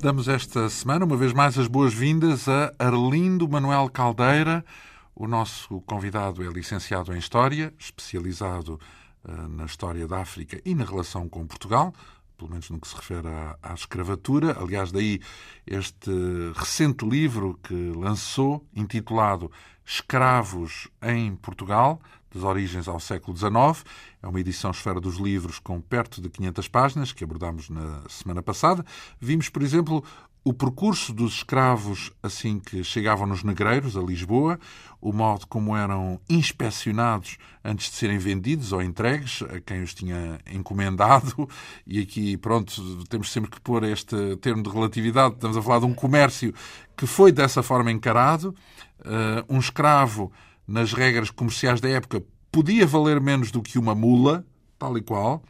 Damos esta semana uma vez mais as boas-vindas a Arlindo Manuel Caldeira. O nosso convidado é licenciado em História, especializado uh, na História da África e na relação com Portugal, pelo menos no que se refere à, à, escravatura. Aliás, daí este recente livro que lançou, intitulado Escravos em Portugal, das origens ao século XIX. É uma edição Esfera dos Livros com perto de 500 páginas, que abordámos na semana passada. Vimos, por exemplo, o percurso dos escravos assim que chegavam nos negreiros, a Lisboa, o modo como eram inspecionados antes de serem vendidos ou entregues a quem os tinha encomendado. E aqui, pronto, temos sempre que pôr este termo de relatividade. Estamos a falar de um comércio que foi dessa forma encarado. Uh, um escravo nas regras comerciais da época, podia valer menos do que uma mula, tal e qual.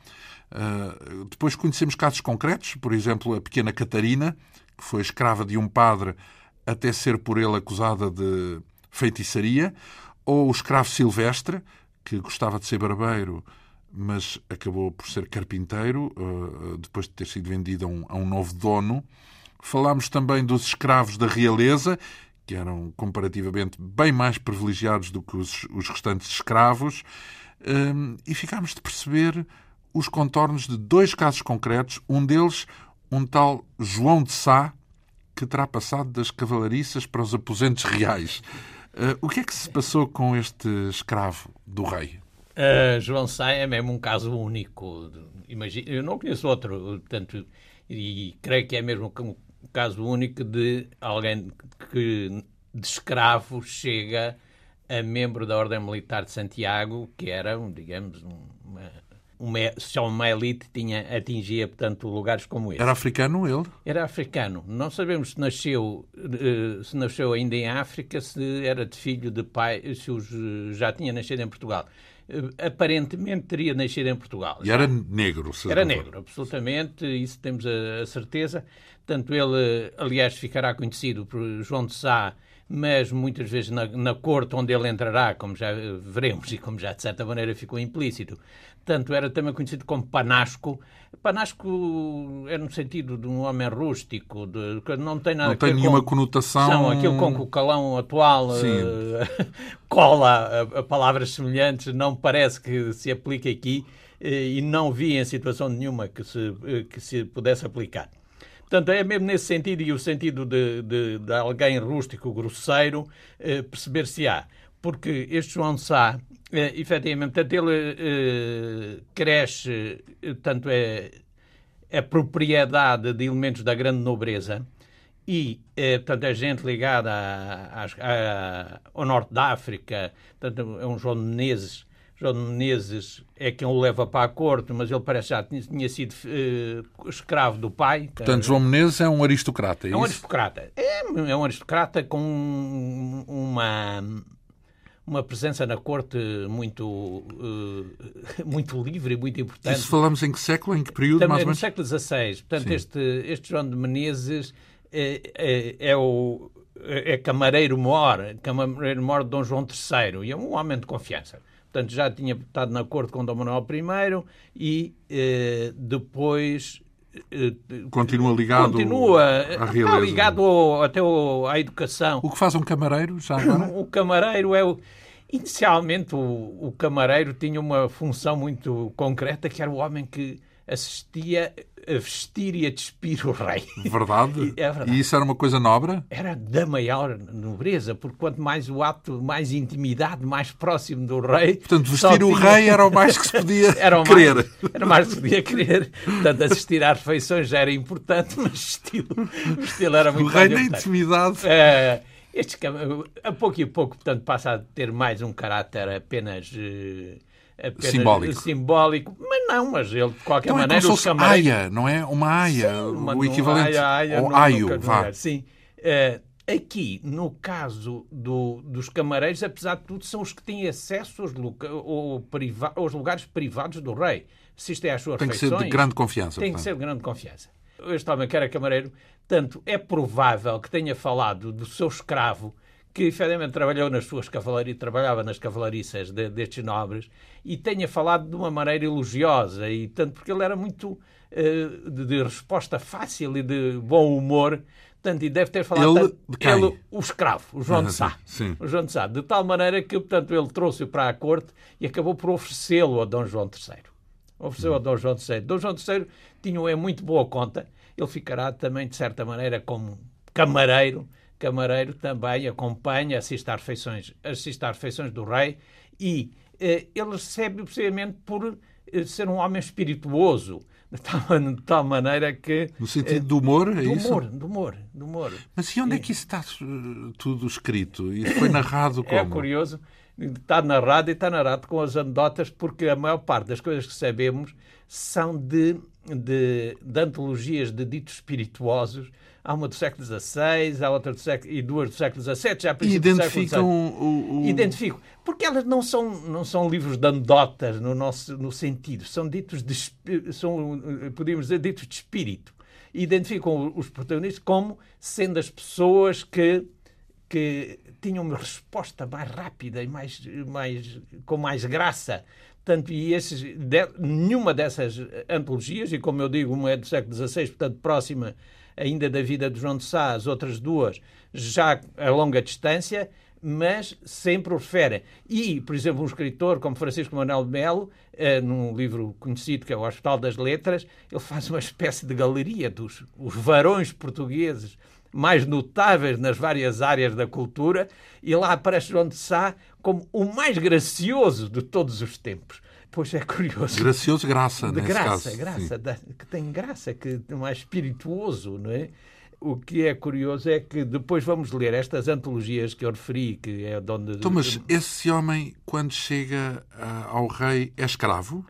Uh, depois conhecemos casos concretos, por exemplo, a pequena Catarina, que foi escrava de um padre até ser por ele acusada de feitiçaria, ou o escravo Silvestre, que gostava de ser barbeiro, mas acabou por ser carpinteiro, uh, depois de ter sido vendido a um, a um novo dono. Falámos também dos escravos da realeza, que eram comparativamente bem mais privilegiados do que os, os restantes escravos, um, e ficámos de perceber os contornos de dois casos concretos, um deles, um tal João de Sá, que terá passado das cavalariças para os aposentos reais. Uh, o que é que se passou com este escravo do rei? Uh, João Sá é mesmo um caso único. Imagino, eu não conheço outro, portanto, e creio que é mesmo o caso único de alguém que de escravo chega a membro da Ordem Militar de Santiago, que era, digamos, uma, uma, só uma elite tinha, atingia, portanto, lugares como esse. Era africano ele? Era africano. Não sabemos se nasceu, eh, se nasceu ainda em África, se era de filho de pai, se os, já tinha nascido em Portugal. Eh, aparentemente teria nascido em Portugal. E era negro, se Era negro, absolutamente, isso temos a, a certeza. Portanto, ele, aliás, ficará conhecido por João de Sá, mas muitas vezes na, na corte onde ele entrará, como já veremos e como já de certa maneira ficou implícito. Portanto, era também conhecido como Panasco. Panasco é no sentido de um homem rústico, de, que não tem nada não tem nenhuma com, conotação. São aquilo com que o calão atual uh, cola a, a, palavras semelhantes, não parece que se aplique aqui uh, e não vi em situação nenhuma que se, que se pudesse aplicar. Portanto, é mesmo nesse sentido, e o sentido de, de, de alguém rústico, grosseiro, eh, perceber-se-á. Porque este João Sá, eh, efetivamente, portanto, ele eh, cresce, tanto é, é propriedade de elementos da grande nobreza, e, eh, portanto, é gente ligada a, a, a, ao norte da África, portanto, é um João Menezes, João Menezes é quem o leva para a corte, mas ele parece já tinha, tinha sido uh, escravo do pai. Portanto, João Menezes é um aristocrata, é, é um aristocrata. É, é um aristocrata com uma uma presença na corte muito, uh, muito livre e muito importante. Isso falamos em que século, em que período, Também, mais ou menos? No século XVI. Portanto, este, este João de Menezes é, é, é o é camareiro-mor, camareiro-mor de Dom João III, e é um homem de confiança. Portanto, já tinha estado na corte com Dom Manuel I e eh, depois eh, continua ligado continua, à realeza. ligado ao, até ao, à educação. O que faz um camareiro já agora? o camareiro é o inicialmente o, o camareiro tinha uma função muito concreta que era o homem que assistia a vestir e a despir o rei. Verdade? é verdade. E isso era uma coisa nobre? Era da maior nobreza, porque quanto mais o ato, mais intimidade, mais próximo do rei. Portanto, vestir o tinha... rei era o mais que se podia era querer. Mais, era o mais que se podia querer. Portanto, assistir às refeições já era importante, mas estilo, estilo era muito O rei na intimidade. É, este, a pouco e pouco, portanto, passa a ter mais um caráter apenas. Uh, simbólico. simbólico, mas não, mas ele de qualquer então maneira é se fosse aia, não é? Uma aia, Sim, o equivalente aia, aia, ao aio, vá. Sim. Uh, aqui, no caso do, dos camareiros, apesar de tudo, são os que têm acesso aos, priva aos lugares privados do rei. Se isto é às suas Tem que ser de grande confiança. Tem portanto. que ser de grande confiança. Este homem que era camareiro, tanto é provável que tenha falado do seu escravo que efetivamente trabalhou nas suas cavalarias, trabalhava nas cavalariças de, destes nobres e tenha falado de uma maneira elogiosa, e tanto porque ele era muito uh, de, de, resposta fácil e de bom humor. Portanto, e deve ter falado ele, tanto, ele o escravo, o João de Sá. Sim. O João de Sá. De tal maneira que, portanto, ele trouxe-o para a corte e acabou por oferecê-lo a Dom João III. Ofereceu a Dom João III. Dom João III tinha é muito boa conta. Ele ficará também, de certa maneira, como camareiro camareiro também acompanha, assiste às refeições, assiste às refeições do rei e eh, ele recebe precisamente por eh, ser um homem espirituoso, de tal, de tal, maneira que... No sentido do humor, é do isso? Humor, do humor, do humor. Mas e onde é que isso está eh, tudo escrito? Isso foi narrado como? É curioso, está narrado e está narrado com as anedotas, porque a maior parte das coisas que sabemos são de, de, de antologias de ditos espirituosos há uma do século XVI, há outra do século, e duas do século XVII, já Identificam o, o... Identifico. Porque elas não são, não são livros de anedotas no, nosso, no sentido, são ditos de, são, podíamos dizer, ditos de espírito. Identificam os protagonistas como sendo as pessoas que, que tinham uma resposta mais rápida e mais, mais, com mais graça Portanto, e esses, de, nenhuma dessas antologias, e como eu digo, uma é do século XVI, portanto, próxima ainda da vida de João de Sá, as outras duas já a longa distância, mas sempre o refere. E, por exemplo, um escritor como Francisco Manuel de Melo, eh, num livro conhecido que é o Hospital das Letras, ele faz uma espécie de galeria dos os varões portugueses mais notáveis nas várias áreas da cultura, e lá aparece João de Sá como o mais gracioso de todos os tempos. Pois é curioso. Gracioso graça, de nesse graça, caso. graça, da, que tem graça, que é mais espirituoso, não é? O que é curioso é que depois vamos ler estas antologias que eu referi, que é de onde... Então, mas esse homem, quando chega uh, ao rei, é escravo?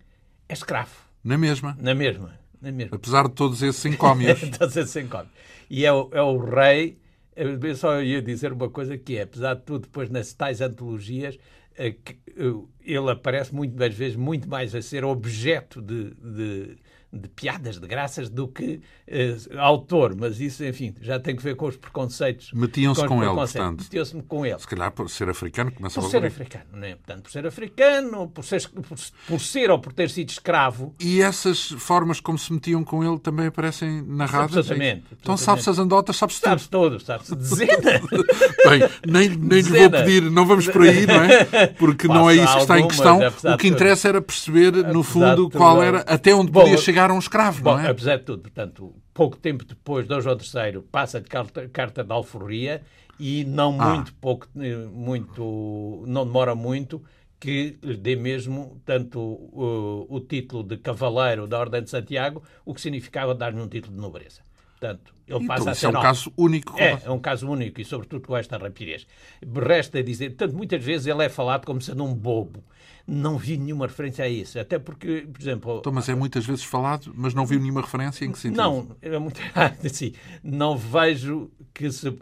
É escravo. Na mesma? Na mesma. Na mesma. Apesar de todos esses encómios. todos esses encómios. E é o, é o rei... Eu só ia dizer uma coisa que é, apesar de tudo, depois nas tais antologias, eh, eh, ele aparece muitas vezes muito mais a ser objeto de, de de piadas, de graças, do que uh, autor. Mas isso, enfim, já tem que ver com os preconceitos. Metiam-se com, com ele, portanto. Metiam-se com ele. Se calhar por ser africano começa Por ser africano, não é? Portanto, por ser africano, por ser, por, por, ser ou por ter sido escravo. E essas formas como se metiam com ele também aparecem narradas? Absolutamente. Então sabe-se as andotas, sabe-se tudo. Sabe-se tudo, sabe-se dezenas. Bem, nem, nem lhe vou pedir, não vamos por aí, não é? Porque Passa não é isso que está em questão. O que interessa era perceber, no fundo, qual era, até onde podia Chegar um escravo, Bom, não é? apesar de tudo, portanto, pouco tempo depois, Dom João III passa de carta, carta de alforria e não ah. muito pouco, muito, não demora muito que lhe dê mesmo tanto o, o título de cavaleiro da Ordem de Santiago, o que significava dar-lhe um título de nobreza. Portanto, ele então, passa a ser é um caso único. É, é um caso único e, sobretudo, com esta rapidez. Resta dizer, tanto muitas vezes ele é falado como sendo um bobo não vi nenhuma referência a isso. Até porque, por exemplo. Então, mas é muitas vezes falado, mas não viu nenhuma referência em que sentido? Não, é muito assim, não vejo que se,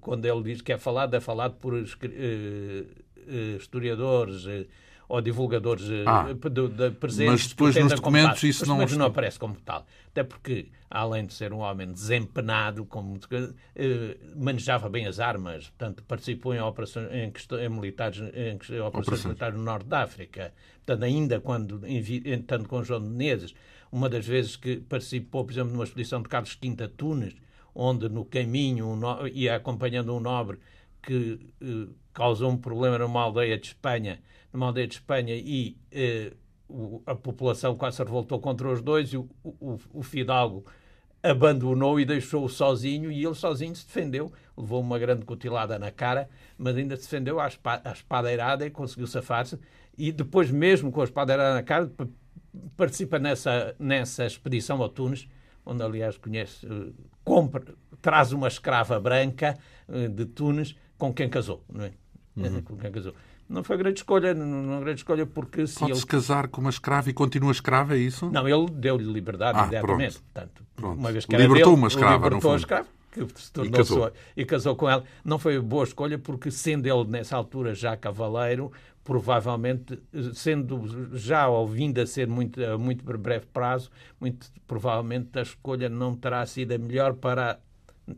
quando ele diz que é falado, é falado por uh, historiadores. Ou divulgadores ah, de, de presentes. Mas depois nos documentos isso não... não aparece como tal. Até porque, além de ser um homem desempenado, como, eh, manejava bem as armas, portanto, participou em operações em, em militares, em, em operações militares no Norte da África. Portanto, ainda quando, tanto com João de Menezes, uma das vezes que participou, por exemplo, numa expedição de Carlos V a Tunis, onde no caminho um ia acompanhando um nobre que eh, causou um problema numa aldeia de Espanha numa aldeia de Espanha e eh, o, a população quase se revoltou contra os dois e o, o, o Fidalgo abandonou e deixou-o sozinho e ele sozinho se defendeu, levou uma grande cutilada na cara, mas ainda se defendeu à, espada, à espadeirada e conseguiu safar-se e depois mesmo com a espadeirada na cara participa nessa, nessa expedição ao Tunis, onde aliás conhece, eh, compra, traz uma escrava branca de Tunis com quem casou, não é? Uhum. com quem casou não foi grande escolha, não foi grande escolha porque se Pode-se ele... casar com uma escrava e continua escrava, é isso? Não, ele deu-lhe liberdade ah, imediatamente. Pronto. Portanto, pronto. Uma vez que libertou dele, uma escrava, libertou a escrava, que se tornou e casou. Sua, e casou com ela. Não foi boa escolha porque, sendo ele nessa altura já cavaleiro, provavelmente, sendo já ou vindo a ser muito, a muito breve prazo, muito provavelmente a escolha não terá sido a melhor para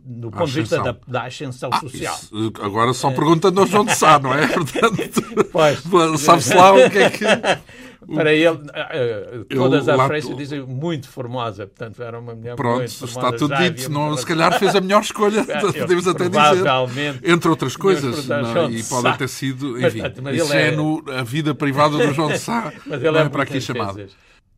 do ponto de vista da, da ascensão ah, social. Isso, agora só perguntando ao João de Sá, não é? Portanto, sabe-se lá o que é que. Para ele, uh, todas as França dizem muito formosa, portanto era uma mulher Pronto, muito formosa. está tudo dito. Não, se calhar fez a melhor escolha, podemos até dizer. Entre outras coisas. Não, e pode ter sido, enfim, mas, mas isso é, é no, a vida privada do João de Sá. Mas ele não é, é para aqui chamado.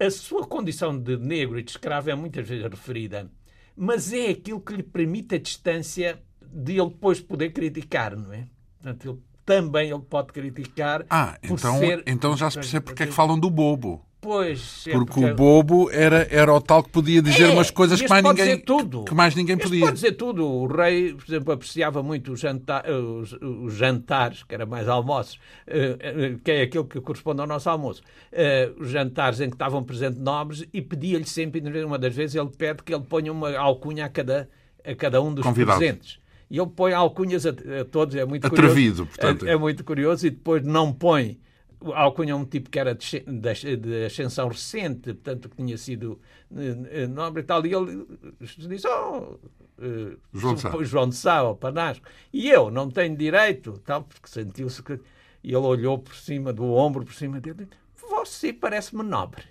A sua condição de negro e de escravo é muitas vezes referida, mas é aquilo que lhe permite a distância de ele depois poder criticar, não é? Portanto, ele também ele pode criticar. Ah, então, ser... então já se percebe porque é que falam do bobo. Pois, é porque, porque, o bobo era, era o tal que podia dizer é, umas coisas que mais, ninguém, tudo. que mais ninguém podia. pode dizer tudo. O rei, por exemplo, apreciava muito os, jantar, os, os jantares, que era mais almoços, eh, eh, que é aquilo que corresponde ao nosso almoço. Eh, os jantares em que estavam presentes nobres e pedia-lhe sempre, uma das vezes, ele pede que ele ponha uma alcunha a cada, a cada um dos Convidados. presentes e ele põe alcunhas a, a todos, é muito Atrevido, curioso. portanto. É, é, muito curioso e depois não põe a alcunha é um tipo que era de, de, de ascensão recente, portanto que tinha sido uh, nobre e tal, e ele disse, oh, uh, João de Sá, João de Sá ou Panasco, e eu não tenho direito, tal, porque sentiu-se que... E ele olhou por cima do ombro, por cima dele, você parece-me nobre.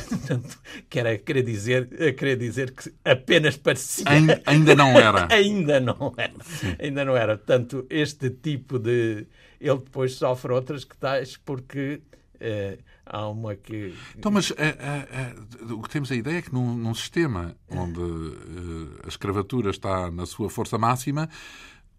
que querer dizer, querer dizer que apenas parecia. Ainda, ainda não era. ainda não era. Sim. Ainda não era. Portanto, este tipo de. Ele depois sofre outras que tais porque. Eh, há uma que. Então, mas eh, eh, o que temos a ideia é que num, num sistema onde a escravatura está na sua força máxima,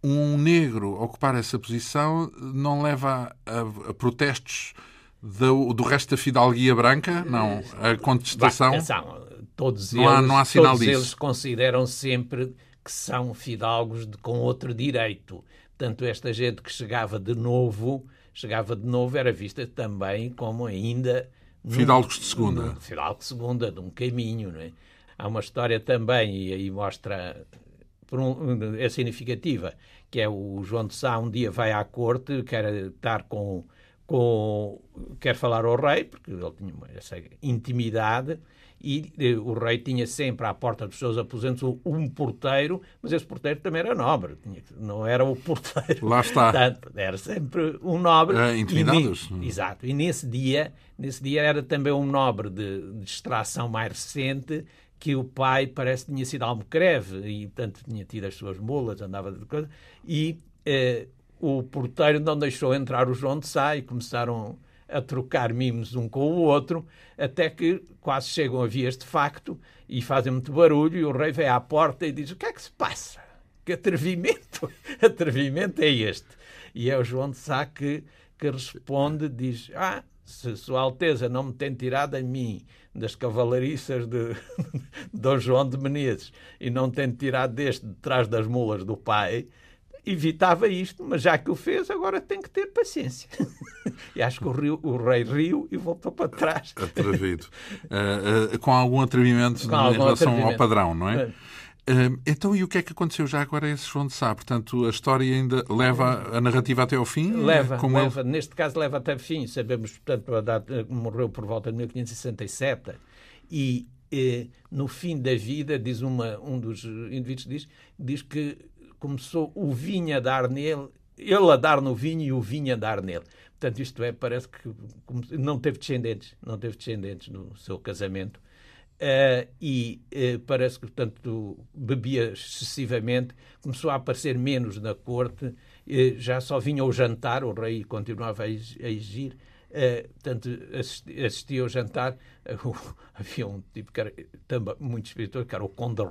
um negro ocupar essa posição não leva a, a protestos do, do resto da fidalguia branca? Não. A contestação? Atenção, todos, não há, eles, não há sinal todos disso. eles consideram sempre que são fidalgos de, com outro direito. Portanto, esta gente que chegava de novo, chegava de novo, era vista também como ainda... Fidalgos de segunda. Fidalgos de segunda, de um caminho, não é? Há uma história também, e aí mostra, um, é significativa, que é o João de Sá um dia vai à corte, quer estar com com quer falar ao rei, porque ele tinha essa intimidade, e eh, o rei tinha sempre à porta dos seus aposentos um porteiro, mas esse porteiro também era nobre, tinha, não era o porteiro. Lá está. Portanto, era sempre um nobre. É, intimidados. E, exato. E nesse dia, nesse dia era também um nobre de, de extração mais recente, que o pai parece que tinha sido almocreve e, portanto, tinha tido as suas mulas, andava de coisa, e eh, o porteiro não deixou entrar o João de Sá e começaram a trocar mimos um com o outro, até que quase chegam a vias de facto e fazem muito barulho e o rei vem à porta e diz o que é que se passa? Que atrevimento! atrevimento é este? E é o João de Sá que, que responde, diz, ah, se Sua Alteza não me tem tirado a mim das cavalariças de Dom João de Menezes e não tem tirado deste de trás das mulas do pai, evitava isto, mas já que o fez, agora tem que ter paciência. e acho que o, rio, o rei riu e voltou para trás. Atrevido. Uh, uh, com algum atrevimento com em algum relação atrevimento. ao padrão, não é? Uh, então, e o que é que aconteceu já agora a esse João de Sá? Portanto, a história ainda leva a narrativa até ao fim? Leva, como leva. Ele... neste caso leva até o fim. Sabemos, portanto, a data, morreu por volta de 1567 e eh, no fim da vida, diz uma, um dos indivíduos, diz, diz que começou o vinho a dar nele, ele a dar no vinho e o vinho a dar nele. Portanto, isto é, parece que não teve descendentes, não teve descendentes no seu casamento. Uh, e uh, parece que, portanto, bebia excessivamente, começou a aparecer menos na corte, uh, já só vinha ao jantar, o rei continuava a exigir, portanto, assistia, ao jantar. havia um tipo que era também muito espiritual, que era o Conde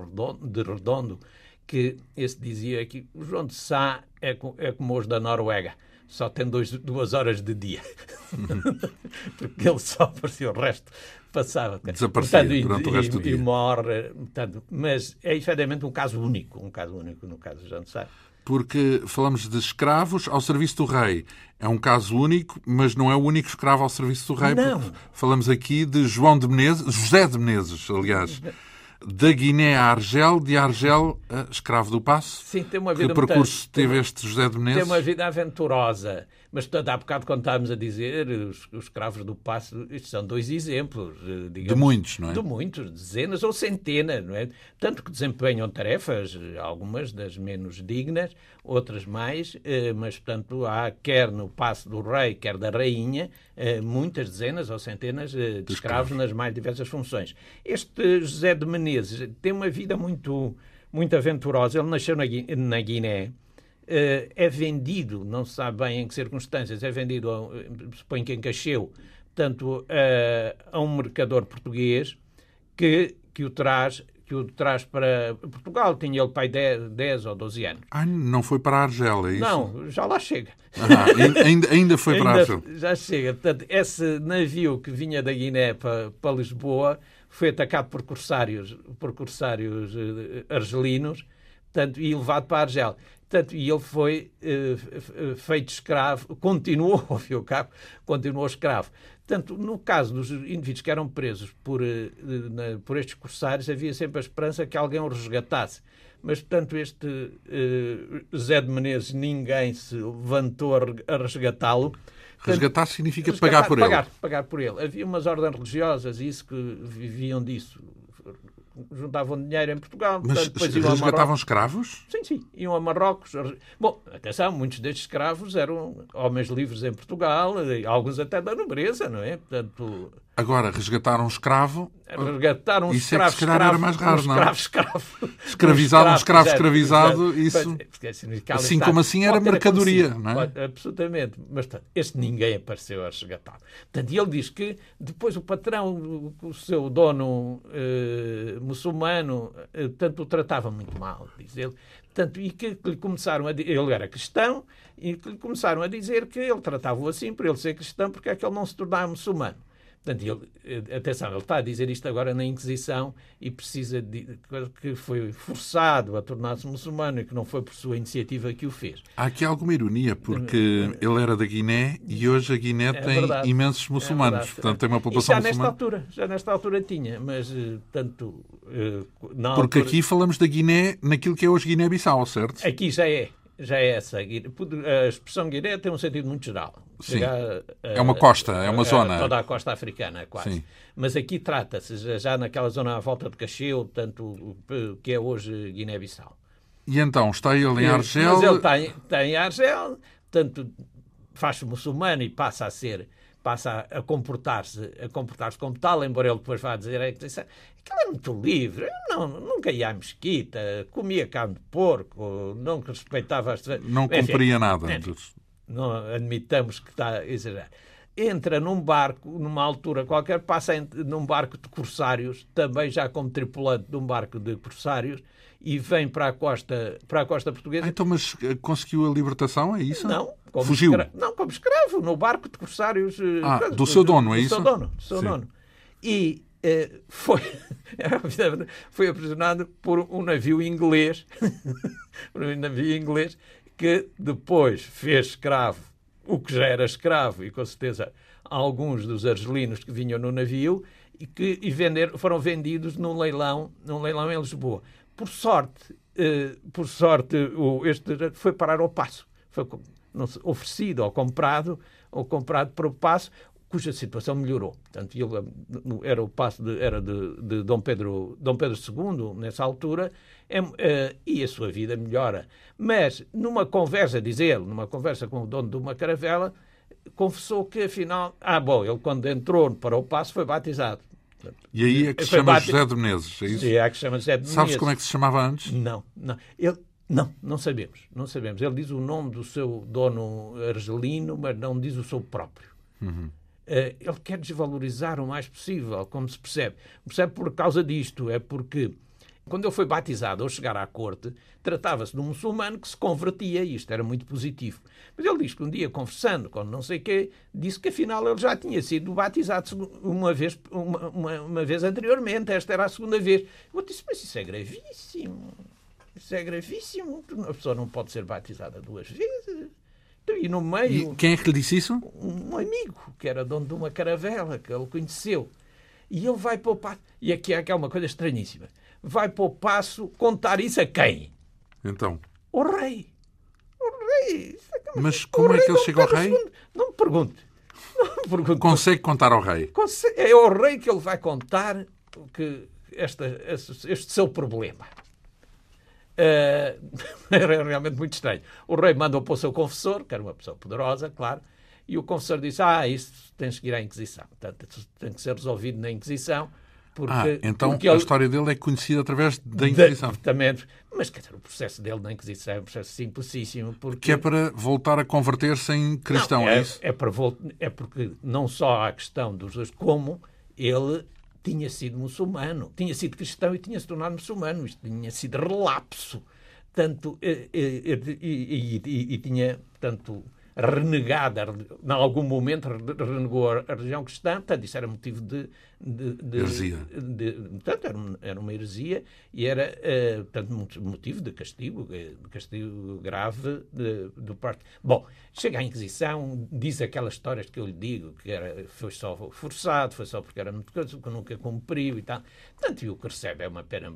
de Redondo, que esse dizia que o João de Sá é, é como os da Noruega, só tem dois, duas horas de dia. Porque ele só aparecia, o resto passava. Desaparecia portanto, durante e, o resto do e, dia. E morre. Portanto, mas é efetivamente um caso único, um caso único no caso de João de Sá. Porque falamos de escravos ao serviço do rei. É um caso único, mas não é o único escravo ao serviço do rei. Não. Falamos aqui de João de Menezes, José de Menezes, aliás da Guiné a Argel, de Argel a Escravo do Passo. Sim, tem uma vida Que percurso muito, teve este José de Menezes? Tem uma vida aventurosa, Mas, portanto, há bocado, quando estávamos a dizer, os, os escravos do passo, isto são dois exemplos. Eh, digamos, de muitos, não é? De muitos, dezenas ou centenas, não é? Tanto que desempenham tarefas, algumas das menos dignas, outras mais, eh, mas, portanto, há, quer no passo do rei, quer da rainha, eh, muitas dezenas ou centenas de escravos nas mais diversas funções. Este José de Menezes tem uma vida muito, muito aventurosa. Ele nasceu na, Guiné é vendido, não se sabe bem em que circunstâncias, é vendido, a, suponho que em Cacheu, tanto uh, a um mercador português que, que o traz que o traz para Portugal. Tinha ele pai 10, 10 ou 12 anos. Ah, não foi para a Argélia, é isso? Não, já lá chega. Ah, ainda, ainda foi para a Argélia. Já chega. Portanto, esse navio que vinha da Guiné para, para Lisboa foi atacado por corsários, por corsários argelinos portanto, e levado para a Argélia. Portanto, e ele foi uh, feito escravo, continuou, ao fim e ao cabo, continuou escravo. Portanto, no caso dos indivíduos que eram presos por, uh, na, por estes corsários, havia sempre a esperança que alguém o resgatasse. Mas, portanto, este uh, Zé de Menezes, ninguém se levantou a resgatá-lo. Resgatar significa resgatar, pagar por pagar, ele. Pagar por ele. Havia umas ordens religiosas, isso que viviam disso juntavam dinheiro em Portugal. Mas portanto, resgatavam escravos? Sim, sim. Iam a Marrocos. Bom, atenção, muitos destes escravos eram homens livres em Portugal, alguns até da nobreza, não é? Portanto, Agora, resgatar um escravo. Resgatar um isso escravo, é que se calhar escravo, era mais raro, um não? Escravo, escravo. Escravizado, um escravo escravizado, isso. Mas, assim como assim era mercadoria, não é? Pode, absolutamente. Mas portanto, este ninguém apareceu a resgatar. Portanto, ele diz que depois o patrão, o seu dono eh, muçulmano, eh, tanto o tratava muito mal, diz ele. Portanto, e que, que lhe começaram a ele era cristão, e que lhe começaram a dizer que ele tratava-o assim por ele ser cristão, porque é que ele não se tornava muçulmano. Portanto, ele, eh, atenção, ele está a dizer isto agora na Inquisição e precisa de que foi forçado a tornar-se muçulmano e que não foi por sua iniciativa que o fez. Há aqui alguma ironia, porque eh, ele era da Guiné e hoje a Guiné é tem verdade, imensos muçulmanos. É portanto, tem uma população e já muçulmana. nesta altura, já nesta altura tinha, mas eh, tanto. Porque altura... aqui falamos da Guiné naquilo que é hoje Guiné-Bissau, certo? Aqui já é já é essa. A expressão Guiné tem um sentido muito geral. Sim. é uma costa, é uma zona. Toda a costa africana, quase. Sim. Mas aqui trata-se já naquela zona à volta de Cacheu, tanto que é hoje Guiné-Bissau. E então, está ele em Argel? Mas ele tem, tem Argel, tanto faz-se muçulmano e passa a ser passa a comportar-se a comportar-se como tal, embora ele depois vá dizer que aquilo é muito livre. Não, nunca ia à mesquita, comia carne de porco, não respeitava as... Não cumpria nada. É, não admitamos que está a exagerar. Entra num barco, numa altura qualquer, passa num barco de corsários, também já como tripulante de um barco de corsários, e vem para a costa, para a costa portuguesa. Ah, então, mas eh, conseguiu a libertação, é isso? Não. Como Fugiu? Escravo, não, como escravo, no barco de corsários. Eh, ah, do seu dono, é isso? Do seu dono. Do seu dono. E eh, foi, foi aprisionado por um navio inglês, um navio inglês, que depois fez escravo o que já era escravo, e com certeza alguns dos argelinos que vinham no navio, e que e vender, foram vendidos num leilão, num leilão em Lisboa. Por sorte, eh, por sorte, o, este foi parar ao passo. Foi oferecido ou comprado, ou comprado para o passo, cuja situação melhorou. Portanto, ele era o passo de, era de, de Dom, Pedro, Dom Pedro II, nessa altura, é, é, e a sua vida melhora. Mas, numa conversa, diz ele, numa conversa com o dono de uma caravela, confessou que, afinal, ah, bom, ele quando entrou para o passo foi batizado. E aí é que se chama José de Menezes, é isso? Sim, é que se chama José de Menezes. Sabes como é que se chamava antes? Não, não. Ele, não, não sabemos, não sabemos. Ele diz o nome do seu dono argelino, mas não diz o seu próprio. Uhum. Uh, ele quer desvalorizar o mais possível, como se percebe. Percebe por causa disto, é porque quando ele foi batizado ao chegar à corte, tratava-se de um muçulmano que se convertia, e isto era muito positivo. Mas ele diz que um dia, conversando com não sei quê, disse que afinal ele já tinha sido batizado uma vez, uma, uma, uma vez anteriormente, esta era a segunda vez. Eu disse, mas isso é gravíssimo. Isso é gravíssimo. A pessoa não pode ser batizada duas vezes. Então, e no meio. E quem é que lhe disse isso? Um amigo, que era dono de uma caravela, que ele conheceu. E ele vai para o passo. E aqui é, é uma coisa estranhíssima. Vai para o passo contar isso a quem? Então. O rei. O rei. É Mas como é que ele chega ao rei? Não me pergunte. Não me pergunte. Consegue contar ao rei? É ao rei que ele vai contar que esta, este, este seu problema. Uh, era realmente muito estranho. O rei mandou para o seu confessor, que era uma pessoa poderosa, claro, e o confessor disse: Ah, isso tens que ir à Inquisição. Portanto, tem que ser resolvido na Inquisição. Porque, ah, então porque a ele... história dele é conhecida através da Inquisição. Exatamente. Mas quer dizer, o processo dele na Inquisição é um processo simplicíssimo. Porque... Que é para voltar a converter-se em cristão, não, é, é, isso? É, para é porque não só há a questão dos dois, como ele tinha sido muçulmano, tinha sido cristão e tinha se tornado muçulmano. Isto tinha sido relapso. Tanto, e, e, e, e tinha, tanto renegada, em algum momento renegou a, religião cristã, portanto, isso era motivo de. De, de heresia. De, portanto, era, era uma heresia e era, uh, portanto, motivo de castigo, eh, de castigo grave do parte. Bom, chega à Inquisição, diz aquelas histórias que eu lhe digo, que era, foi só forçado, foi só porque era muito coisa, que nunca cumpriu e tal. Portanto, e o que recebe é uma pena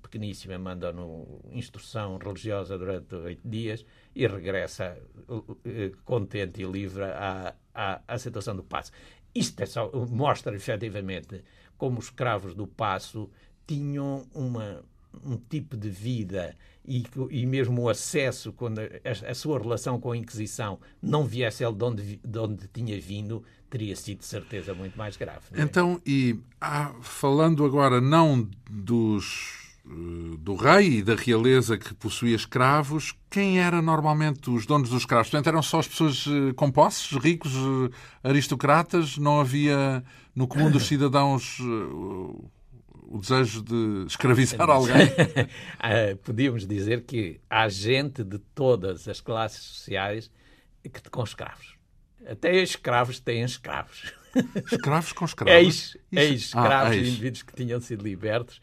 pequeníssima, manda no instrução religiosa durante oito dias e regressa uh, contente e livre à, à, à situação do passo. Isto é só, mostra efetivamente como os escravos do passo tinham uma, um tipo de vida e, e mesmo o acesso, quando a, a, sua relação com a Inquisição não viesse ele de onde, de onde tinha vindo, teria sido de certeza muito mais grave. É? Então, e ah, falando agora não dos do rei e da realeza que possuía escravos, quem eram normalmente os donos dos escravos? Portanto, eram só as pessoas eh, com posses, ricos, eh, aristocratas? Não havia no comum dos cidadãos o desejo de escravizar alguém? Podíamos dizer que há gente de todas as classes sociais que com escravos. Até escravos têm escravos. Escravos com escravos? Ex-escravos, ex, ah, indivíduos que tinham sido libertos,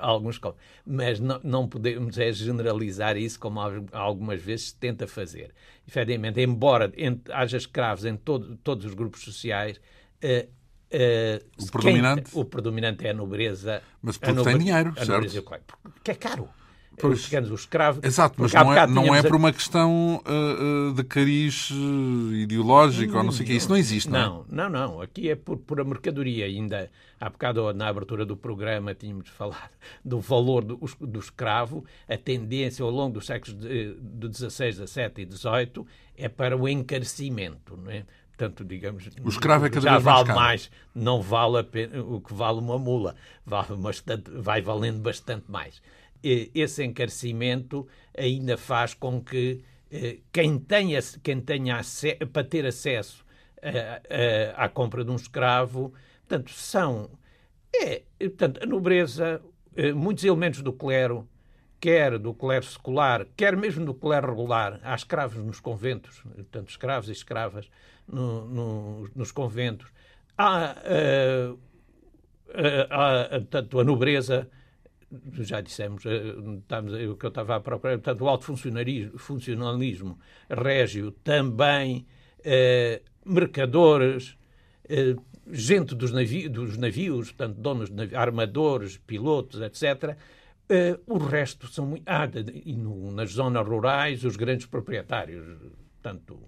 alguns. Mas não, não podemos é generalizar isso como algumas vezes se tenta fazer. Efetivamente, embora haja escravos em todo, todos os grupos sociais, uh, uh, o, predominante? Quem, o predominante é a nobreza. Mas porque tem dinheiro, certo? Porque é caro. Pois. Os pequenos, os escravos. Exato, mas não é, não é por uma questão uh, de cariz ideológico hum, ou não sei o que. Isso não existe, não Não, é? não, não. Aqui é por, por a mercadoria. Ainda há bocado, na abertura do programa, tínhamos falado do valor do, do escravo. A tendência ao longo dos séculos de, de 16, 17 e 18 é para o encarecimento, não é? Portanto, digamos, o escravo é cada já vez vale mais, mais, não vale pena, o que vale uma mula, vale bastante, vai valendo bastante mais esse encarecimento ainda faz com que eh, quem tenha, quem tenha para ter acesso à compra de um escravo, portanto, são é, portanto, a nobreza, eh, muitos elementos do clero, quer do clero secular, quer mesmo do clero regular, há escravos nos conventos, portanto, escravos e escravas no, no, nos conventos, há, há portanto, a nobreza já dissemos, eh, estamos, o que eu estava a procurar, portanto, o alto funcionalismo, funcionalismo régio, também eh, mercadores, eh, gente dos, navi dos navios, portanto, donos de navios, armadores, pilotos, etc. Eh, o resto são muito. Ah, e no, nas zonas rurais, os grandes proprietários, portanto.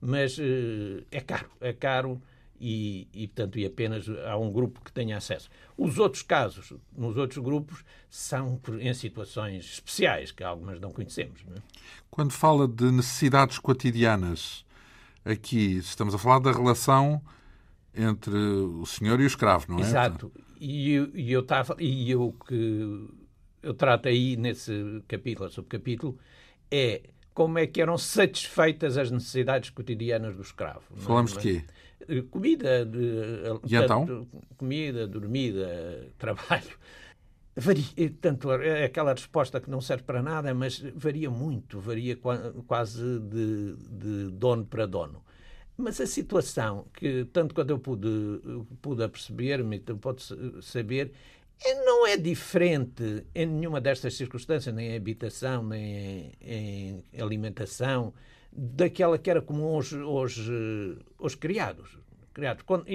Mas eh, é caro, é caro e, e, portanto, e apenas há um grupo que tenha acesso. Os outros casos, nos outros grupos, são em situações especiais, que algumas não conhecemos. Não é? Quando fala de necessidades cotidianas, aqui estamos a falar da relação entre o senhor e o escravo, não é? Exato. E, e eu estava e o que eu trato aí nesse capítulo, subcapítulo, é como é que eram satisfeitas as necessidades cotidianas do escravo. Falamos de quê? Eh, comida, de, e então? comida, dormida, trabalho. Varia, eh, tanto aquela resposta que não serve para nada, mas varia muito, varia quase de, de dono para dono. Mas a situação que, tanto quanto eu pude, pude aperceber-me, pode saber, é, não é diferente em nenhuma destas circunstâncias, nem em habitação, nem em, em alimentação, daquela que era comum aos, aos, aos criados. criados. Quando,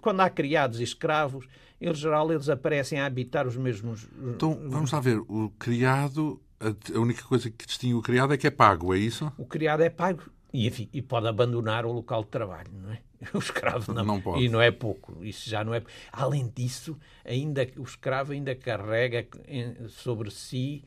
quando, há criados e escravos, em geral, eles aparecem a habitar os mesmos. Então, vamos lá ver. O criado, a única coisa que distingue o criado é que é pago, é isso? O criado é pago e, enfim, e pode abandonar o local de trabalho, não é? O escravo não, não pode. E não é pouco. Isso já não é. Além disso, ainda o escravo ainda carrega sobre si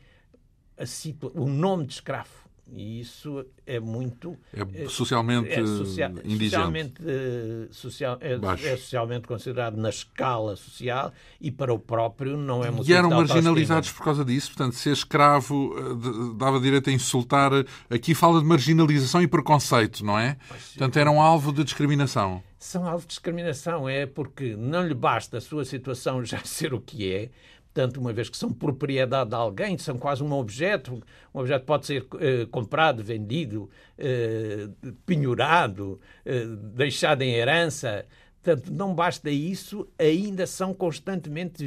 situa... o nome de escravo. E isso é muito. É socialmente é social, indigente. Socialmente, eh, social, é, é, socialmente considerado na escala social e para o próprio não é muito E eram marginalizados por causa disso. Portanto, ser escravo eh, dava direito a insultar. Aqui fala de marginalização e preconceito, não é? Portanto, eram alvo de discriminação. São alvo de discriminação, é porque não lhe basta a sua situação já ser o que é, Portanto, uma vez que são propriedade de alguém, são quase um objeto, um objeto pode ser uh, comprado, vendido, uh, penhorado, uh, deixado em herança. Portanto, não basta isso, ainda são constantemente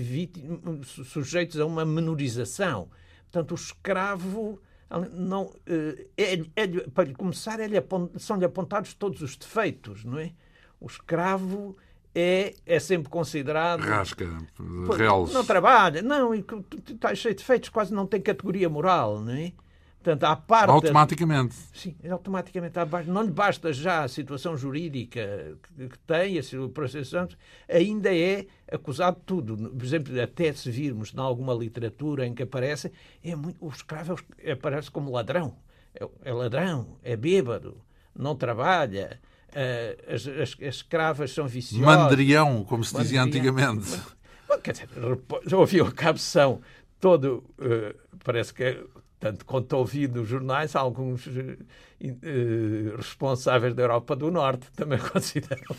sujeitos a uma menorização. Portanto, o escravo não é, é, para começar é são-lhe apontados todos os defeitos, não é? O escravo é, é sempre considerado. Rasca, real. Não trabalha, não, está cheio de feitos, quase não tem categoria moral, não é? Portanto, à parte. Automaticamente. Sim, automaticamente. Não lhe basta já a situação jurídica que tem, o processo ainda é acusado de tudo. Por exemplo, até se virmos em alguma literatura em que aparece, é muito, o escravo aparece como ladrão. É, é ladrão, é bêbado, não trabalha, as, as, as, escravas são viciosas. Mandrião, como se dizia antigamente. Bom, quer dizer, já ouviu a capção todo, uh, parece que tanto quanto ouvi nos jornais, alguns uh, uh, responsáveis da Europa do Norte também consideram.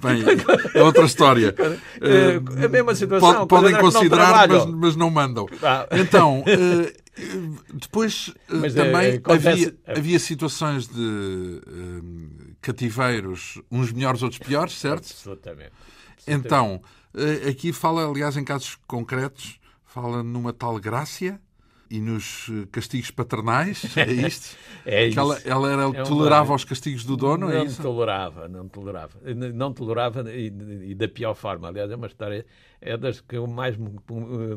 Bem, é outra história. Uh, a mesma situação. podem considerar, mas, mas, não mandam. Ah. Então, depois também havia, havia situações de cativeiros, uns melhores, outros piores, certo? Absolutamente. Absolutamente. Então, eh, aqui fala, aliás, em casos concretos, fala numa tal Grácia e nos eh, castigos paternais, é isto? é isso. Ela, ela era, é tolerava os castigos do dono, não é isso? tolerava, não tolerava. Não tolerava e, e, da pior forma. Aliás, é uma história, é das que eu mais me,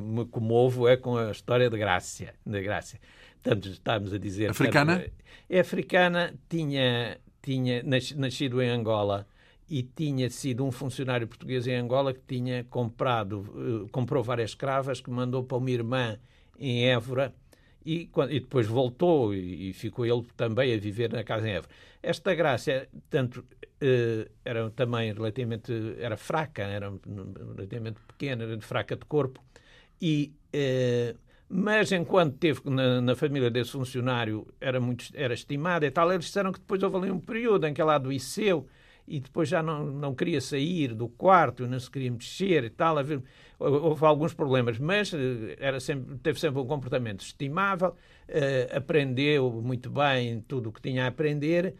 me comovo, é com a história de Grácia. De Grácia. Portanto, estávamos a dizer... Africana? é africana, tinha, tinha nascido em Angola e tinha sido um funcionário português em Angola que tinha comprado, uh, comprou várias escravas, que mandou para uma irmã em Évora e, e depois voltou e, ficou ele também a viver na casa em Évora. Esta graça, tanto uh, era também relativamente era fraca, era relativamente pequena, era fraca de corpo e uh, mas enquanto teve na, na, família desse funcionário era muito era estimada e tal, eles disseram que depois houve ali um período em que ela adoeceu e depois já não, não queria sair do quarto, não se queria mexer e tal, houve alguns problemas, mas eh, era sempre, teve sempre um comportamento estimável, uh, aprendeu muito bem tudo o que tinha a aprender,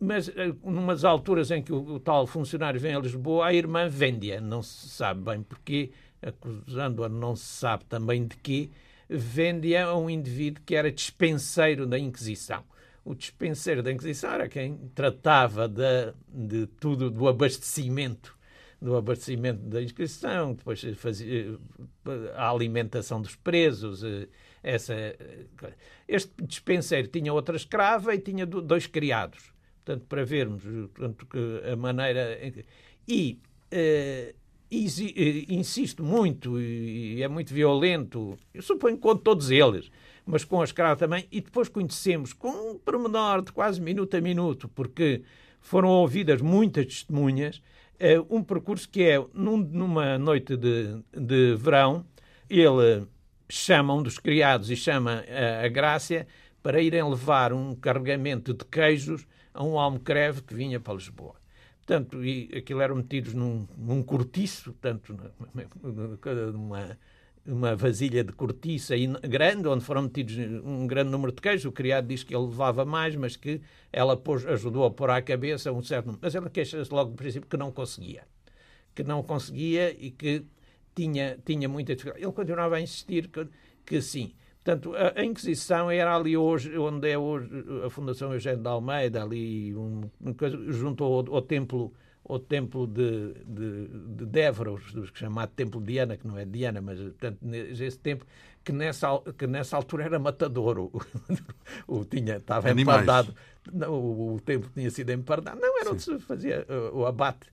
mas uh, numas alturas em que o, o, tal funcionário vem a Lisboa, a irmã vende-a, não se sabe bem porquê, acusando-a não se sabe também de quê, vende-a a um indivíduo que era dispenseiro da Inquisição. O dispenseiro da Inquisição era quem tratava de, de tudo, do abastecimento do abastecimento da inscrição, depois fazia a alimentação dos presos. Eh, essa, eh, este dispenseiro tinha outra escrava e tinha dois criados. Portanto, para vermos portanto, a maneira. E eh, e, insisto muito e é muito violento, eu suponho com todos eles, mas com a escrava também, e depois conhecemos com um pormenor de quase minuto a minuto, porque foram ouvidas muitas testemunhas, eh, um percurso que é num, numa noite de, de verão, ele chama um dos criados e chama a, a Grácia para irem levar um carregamento de queijos a um almocreve que vinha para Lisboa. Portanto, e aquilo eram metidos num, num cortiço, portanto, numa, uma vasilha de cortiça grande, onde foram metidos um grande número de queijos. O criado diz que ele levava mais, mas que ela pôs, ajudou a pôr à cabeça um certo número. Mas ela queixa-se logo do princípio que não conseguia. Que não conseguia e que tinha, tinha muita dificuldade. Ele continuava a insistir que, que sim. Portanto, a, a, Inquisição era ali hoje, onde é hoje a Fundação Eugênio de Almeida, ali um, coisa, junto ao, ao templo ao templo de, de, de Débora, os, chamado templo de Diana, que não é Diana, mas portanto, esse templo, que nessa, que nessa altura era matador. O, o tinha, estava Animais. empardado. Não, o, o templo tinha sido empardado. Não, era Sim. onde se fazia o, o abate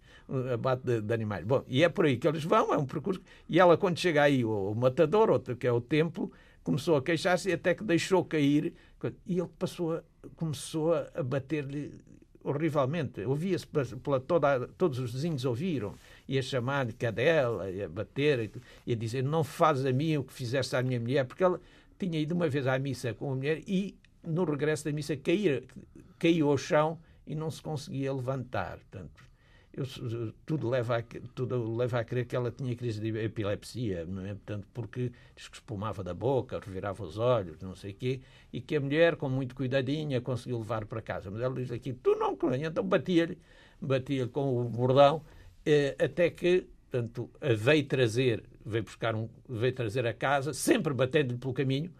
abate de, de, animais. Bom, e é por aí que eles vão, é um percurso. E ela, quando chega aí, o, o matador, outro, que é o templo, começou a queixar-se até que deixou cair. E ele passou a, começou a bater-lhe horrivelmente. Ouvia-se pela toda, todos os vizinhos ouviram, e a chamar de cadela, e a bater, e a dizer: Não fazes a mim o que fizeste à minha mulher, porque ela tinha ido uma vez à missa com a mulher e no regresso da missa caía, caiu ao chão e não se conseguia levantar. Portanto, eu, tudo, leva a, tudo leva a crer que ela tinha crise de epilepsia, não é? Portanto, porque diz que espumava da boca, revirava os olhos, não sei o quê, e que a mulher, com muito cuidadinha, conseguiu levar para casa. Mas ela diz aqui, tu não convém, então batia-lhe, batia com o bordão, eh, até que, portanto, veio trazer, veio buscar um, veio trazer a casa, sempre batendo-lhe pelo caminho,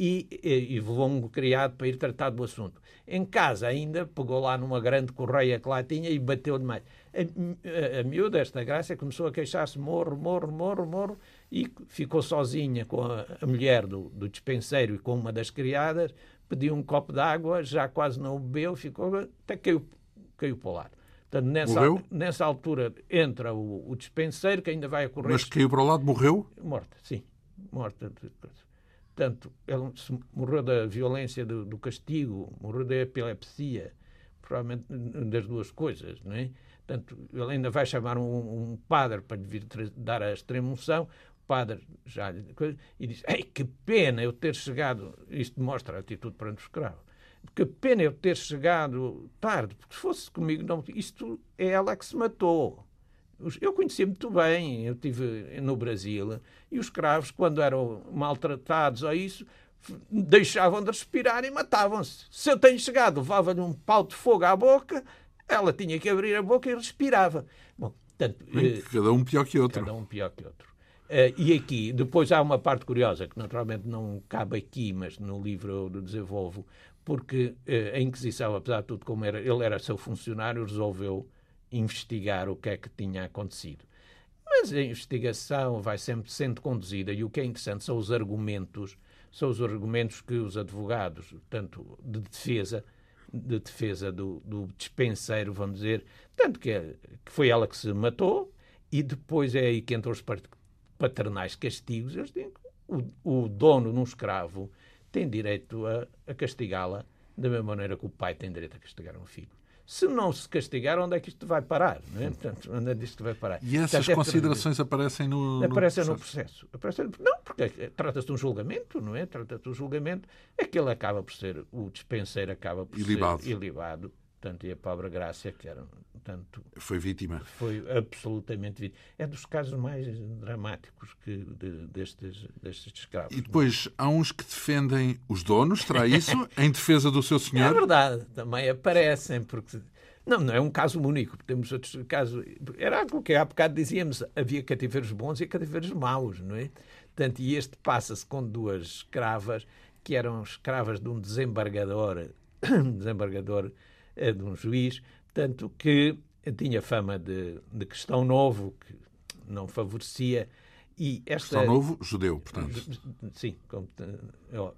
e, e, e levou um criado para ir tratar do assunto. Em casa ainda pegou lá numa grande correia que lá tinha e bateu-lhe mais. A, a, a miúda, esta Graça, começou a queixar-se, morro, morro, morro, morro, e ficou sozinha com a, a mulher do, do dispenseiro e com uma das criadas, pediu um copo de água, já quase não bebeu, ficou, até caiu, caiu para o lado. Portanto, nessa, nessa altura entra o, o dispenseiro, que ainda vai a correr. Mas caiu para o lado, morreu? Morta, sim. Morta. Portanto, ele morreu da violência do, do, castigo, morreu da epilepsia, provavelmente das duas coisas, não é? Portanto, ele ainda vai chamar um, um padre para lhe vir dar a extremoção. O padre já lhe, e diz: Ei, que pena eu ter chegado. Isto mostra a atitude perante o escravo. Que pena eu ter chegado tarde, porque se fosse comigo, não, isto é ela que se matou. Eu conhecia muito bem, eu estive no Brasil, e os escravos, quando eram maltratados ou isso, deixavam de respirar e matavam-se. Se eu tenho chegado, levava-lhe um pau de fogo à boca, ela tinha que abrir a boca e respirava. Bom, portanto, Bem, eh, cada um pior que outro. Cada um pior que outro. Uh, e aqui, depois há uma parte curiosa, que naturalmente não cabe aqui, mas no livro eu desenvolvo, porque uh, a Inquisição, apesar de tudo como era, ele era seu funcionário, resolveu investigar o que é que tinha acontecido. Mas a investigação vai sempre sendo conduzida e o que é interessante são os argumentos, são os argumentos que os advogados, tanto de defesa, de defesa do, do dispenseiro, vamos dizer, tanto que, é, que foi ela que se matou, e depois é aí que entram os paternais castigos. Eles dizem que o, o dono num escravo tem direito a, a castigá-la da mesma maneira que o pai tem direito a castigar um filho se não se castigar, onde é que isto vai parar? Não é? Portanto, onde é que isto vai parar? E essas Portanto, é considerações aparecem no, aparecem no processo. Aparecem no processo. Não, porque trata-se de um julgamento, não é? Trata-se de um julgamento. Aquele acaba por ser, o dispenseiro acaba por ilibado. ser ilibado. Portanto, e a pobre Grácia, que era tanto foi vítima. Foi absolutamente vítima. É dos casos mais dramáticos que, de, destes, destes escravos. E depois há uns que defendem os donos, terá isso, em defesa do seu senhor? É verdade, também aparecem, porque. Não, não é um caso único. Temos outros casos. Era algo que há bocado dizíamos: havia cativeiros bons e cativeiros maus, não é? Portanto, e este passa-se com duas escravas que eram escravas de um desembargador, desembargador de um juiz, tanto que tinha fama de, de cristão novo, que não favorecia. E esta, cristão novo, judeu, portanto. Sim, como,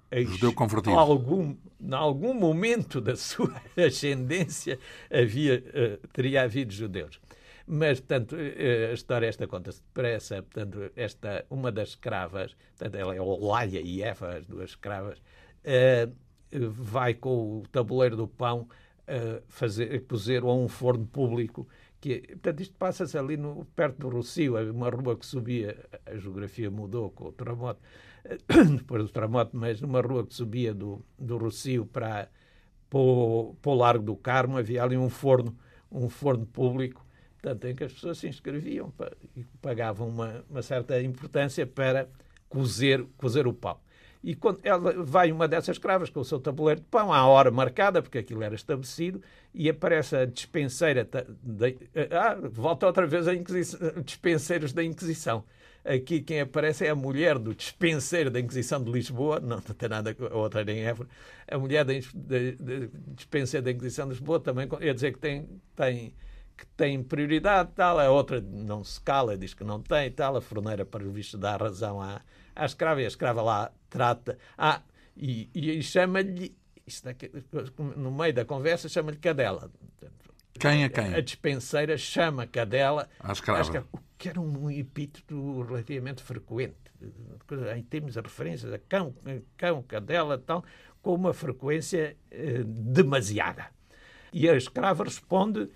ex, judeu convertido. Algum, em algum momento da sua ascendência havia, uh, teria havido judeus. Mas, portanto, uh, a história esta conta-se depressa. Portanto, esta, uma das escravas, portanto, ela é Olaia e Eva, as duas escravas, vai com o tabuleiro do pão a fazer, a cozer a um forno público. Que, portanto, isto passa-se ali no, perto do Rocio, uma rua que subia, a geografia mudou com o terremoto, depois do terremoto, mas numa rua que subia do, do Rocio para, para, o, para Largo do Carmo, havia ali um forno, um forno público, portanto, em que as pessoas se inscreviam e pagavam uma, uma certa importância para cozer, cozer o pão. E quando ela vai uma dessas escravas com o seu tabuleiro de pão, à hora marcada, porque aquilo era estabelecido, e aparece a dispenseira. De, ah, volta outra vez a dispenseiros da Inquisição. Aqui quem aparece é a mulher do dispenseiro da Inquisição de Lisboa, não, tem nada a outra em Évora, a mulher da, da, da dispenseiro da Inquisição de Lisboa também, ia dizer que tem, tem que tem prioridade, tal, a outra não se cala, diz que não tem, tal, a forneira, para o visto, dá razão à, à escrava, e a escrava lá trata, ah, e, e, e chama-lhe, no meio da conversa, chama-lhe cadela. Quem é quem? A despenseira chama cadela à escrava. O que era um epíteto relativamente frequente. Em termos de referências a cão, cão cadela, tal, com uma frequência eh, demasiada. E a escrava responde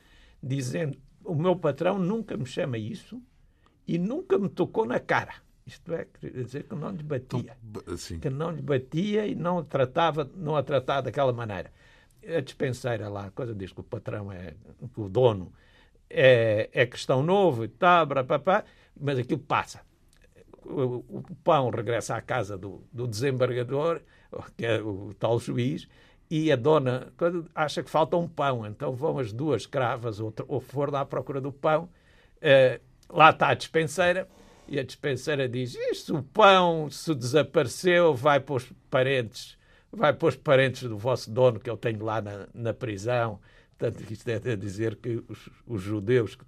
dizendo: O meu patrão nunca me chama isso e nunca me tocou na cara. Isto é, quer dizer que não lhe batia. Sim. Que não lhe batia e não a tratava, não a tratava daquela maneira. A dispenseira lá, a coisa diz que o patrão é, o dono, é, é questão novo e tal, papá, mas aquilo passa. O, o, pão regressa à casa do, do desembargador, que é o tal juiz, e a dona acha que falta um pão, então vão as duas cravas ou, ou for à procura do pão. Uh, lá está a dispenseira e a dispenseira diz: Isto, o pão, se desapareceu, vai para os parentes, vai para os parentes do vosso dono que eu tenho lá na, na prisão. Portanto, isto é dizer que os, os judeus que,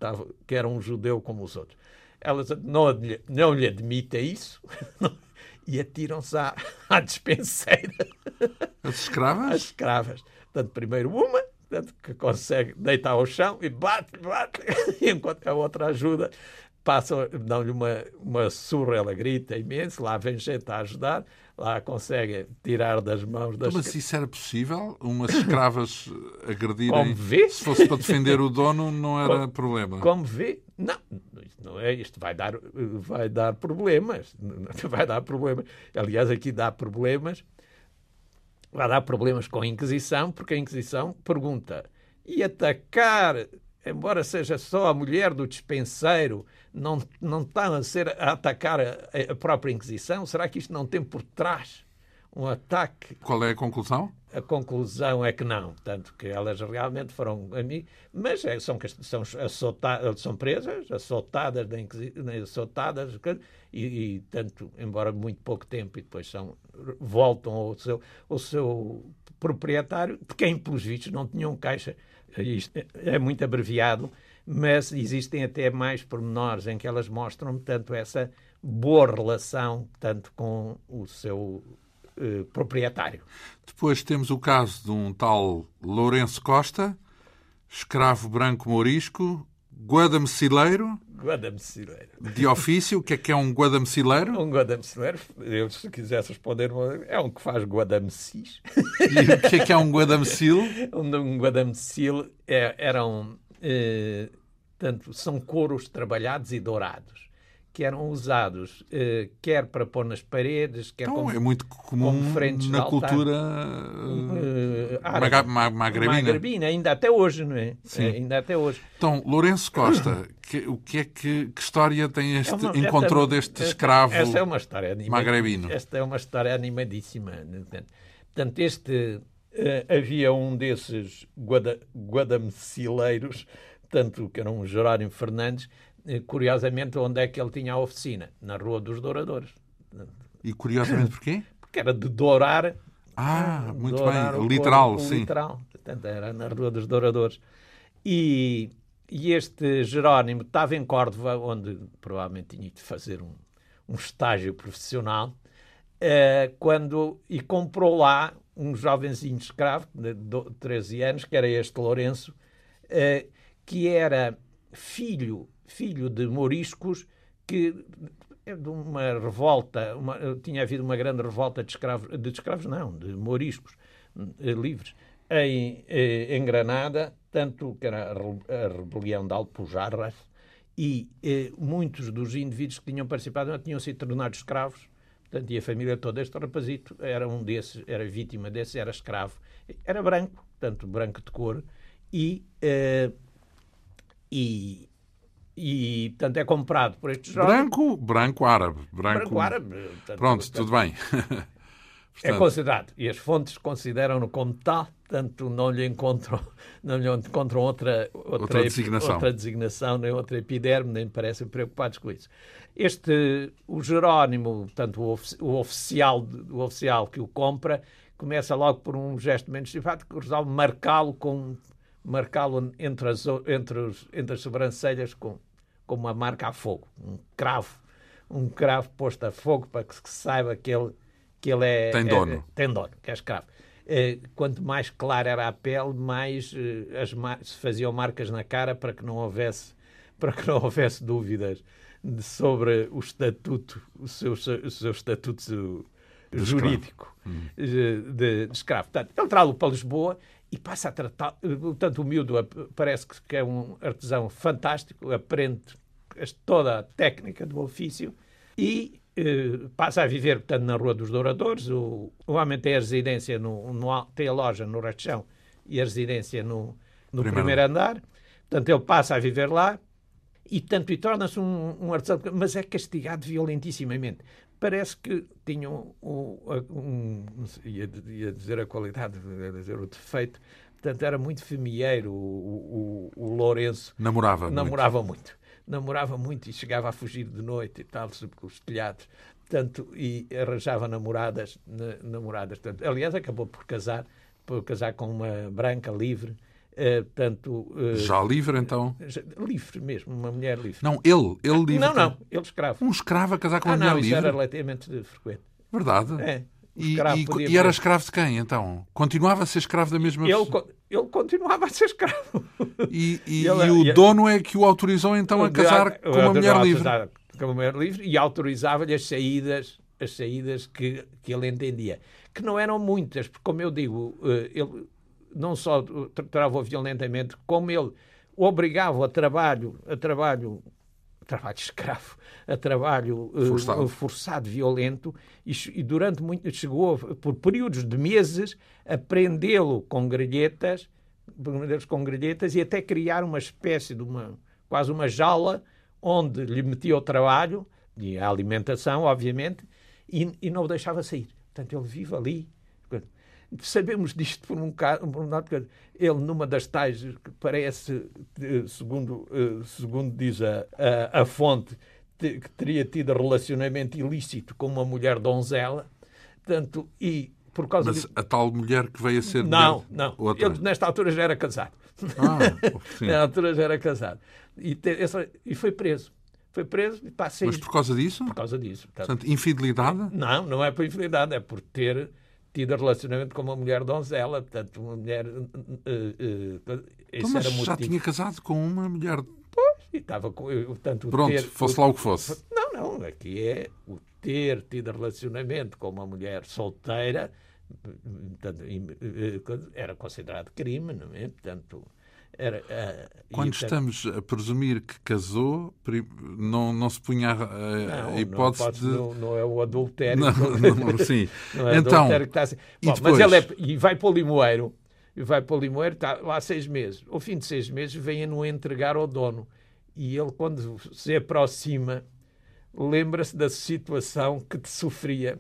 que eram um judeu como os outros. Elas não, não lhe admitem isso e atiram-se à, à dispenseira. As escravas? As escravas. Portanto, primeiro uma, portanto, que consegue deitar ao chão e bate, bate, enquanto a outra ajuda passam, dão-lhe uma, uma surra, ela grita imenso, lá vem gente a ajudar, lá consegue tirar das mãos das... Mas isso era possível? Umas escravas agredirem... Como vê? Se fosse para defender o dono, não era como, problema. Como vê? Não, é, isto vai dar, vai dar problemas, vai dar problemas. Aliás, aqui dá problemas, vai dar problemas com a Inquisição, porque a Inquisição pergunta, e atacar embora seja só a mulher do despenseiro, não, não está a, ser, a atacar a, a própria Inquisição? Será que isto não tem por trás um ataque? Qual é a conclusão? A conclusão é que não, tanto que elas realmente foram amigas, mas é, são, são, assoltadas, são presas, assaltadas, assaltadas e, e, tanto, embora muito pouco tempo, e depois são, voltam ao seu, ao seu proprietário, de quem, pelos vistos, não tinham caixa isto é muito abreviado, mas existem até mais pormenores em que elas mostram, tanto essa boa relação, tanto com o seu eh, proprietário. Depois temos o caso de um tal Lourenço Costa, escravo branco morisco, guadamecileiro. Guadamecileiro. De ofício, o que é que é um guadamecileiro? Um guadamecileiro, eu se quisesse responder, é um que faz guadamecis. E o que é que é um guadamecil? um, um guadamecil é, eram, eh, tanto, são couros trabalhados e dourados que eram usados eh, quer para pôr nas paredes, quer então, como, é muito comum na cultura uh, árabe, magrebina. magrebina. ainda até hoje, não é? Sim. é? Ainda até hoje. Então, Lourenço Costa, que, o que é que, que história tem este, é uma, encontrou esta, deste escravo esta é uma história magrebino? Esta é uma história animadíssima. Portanto, este uh, havia um desses guada, guadamecileiros, tanto que era um Jerónimo Fernandes, curiosamente, onde é que ele tinha a oficina? Na Rua dos Douradores. E curiosamente porquê? Porque era de dourar. Ah, muito dourar bem. Literal, corpo, sim. Literal. Portanto, era na Rua dos Douradores. E, e este Jerónimo estava em Córdoba, onde provavelmente tinha de fazer um, um estágio profissional, uh, quando, e comprou lá um jovenzinho escravo, de 13 anos, que era este Lourenço, uh, que era filho filho de moriscos que é de uma revolta, uma, tinha havido uma grande revolta de escravos, de escravos não, de moriscos eh, livres em, eh, em Granada, tanto que era a rebelião de Alpujarras, e eh, muitos dos indivíduos que tinham participado tinham sido tornados escravos, portanto, e a família toda, este rapazito era um desses, era vítima desse, era escravo, era branco, tanto branco de cor, e, eh, e e, portanto, é comprado por estes jovens. Branco, branco árabe. Branco, branco árabe. Portanto, Pronto, portanto, tudo bem. É considerado. E as fontes consideram-no como tal, portanto, não lhe encontram, não lhe encontram outra, outra, outra, designação. outra designação, nem outra epiderme, nem parecem preocupados com isso. Este, o Jerónimo, portanto, o, o, oficial, o oficial que o compra, começa logo por um gesto menos simpático, que resolve marcá-lo com marcá-lo entre as, entre, os, entre as sobrancelhas com, com uma marca a fogo, um cravo, um cravo posto a fogo para que se saiba que ele, que ele é. Tem dono. É, tem dono, que é escravo. Eh, quanto mais clara era a pele, mais eh, as, se faziam marcas na cara para que não houvesse, para que não houvesse dúvidas sobre o estatuto, o seu, o seu estatuto jurídico hum. de, de, escravo. Portanto, ele traz-o para Lisboa e passa a tratar. Portanto, o miúdo parece que é um artesão fantástico, aprende toda a técnica do ofício e eh, passa a viver, portanto, na Rua dos Douradores. O, o homem tem a residência, no, no, tem a loja no Rachão e a residência no, no primeiro. primeiro andar. Portanto, ele passa a viver lá e, tanto, e torna-se um, um artesão, mas é castigado violentissimamente parece que tinham um, um, ia, dizer a qualidade, ia dizer o defeito, portanto era muito femieiro o, o, o Lourenço. Namorava Namorava muito. muito. Namorava muito e chegava a fugir de noite e tal, sobre os telhados. Portanto, e arranjava namoradas, namoradas. Portanto, aliás, acabou por casar, por casar com uma branca livre, Uh, portanto, uh, já livre, então? livre mesmo, uma mulher livre. Não, ele, ele livre. Não, não, ele escravo. Um escravo a casar com ah, uma mulher não, livre? era relativamente frequente. Verdade? É. E, e, e, era escravo de quem, então? Continuava a ser escravo da mesma ele, pessoa? Ele continuava a ser escravo. E, e, ele, o dono é que o autorizou, então, a casar com uma mulher livre? Com uma mulher livre e autorizava-lhe as saídas, as saídas que, que ele entendia. Que não eram muitas, porque, como eu digo, eh, ele não só tratava violentamente, como ele obrigava a trabalho, a trabalho, trabalho escravo, a trabalho eh, forçado, uh, forçado violento, e, e, durante muito chegou por períodos de meses a prendê-lo com grelhetas, com grelhetas e até criar uma espécie de uma quase uma jaula onde lhe metia o trabalho e a alimentação, obviamente, e, e não o deixava sair. Portanto, ele vive ali Sabemos disto por um caso, por um ele numa das tais que parece, segundo, eh, segundo diz a, a, a fonte, que teria tido relacionamento ilícito com uma mulher donzela, tanto e por causa Mas de... a tal mulher que veio a ser não, não, outra. ele nesta altura já era casado. Ah, nesta altura já era casado e, te, e foi preso foi preso e passa Mas por causa disso? Por causa disso. Portanto, infidelidade? Não, não é por infidelidade, é por ter tido relacionamento com uma mulher donzela, portanto, uma mulher. Uh, uh, então, mas já tinha casado com uma mulher. Pois, e estava com. Portanto, Pronto, ter, fosse o, lá o que fosse. Não, não, aqui é o ter tido relacionamento com uma mulher solteira, portanto, era considerado crime, não é? Portanto. Era, uh, Quando estamos a presumir que casou, não, não se punha a, não, a hipótese não, de. Não, não, é o adultério. Não, não, sim. não é então, adultério que está assim. Bom, depois... Mas ele é, e vai para o Limoeiro, e vai para o Limoeiro, está lá seis meses. Ao fim de seis meses, vêm-no entregar ao dono. E ele, quando se aproxima, lembra-se da situação que te sofria.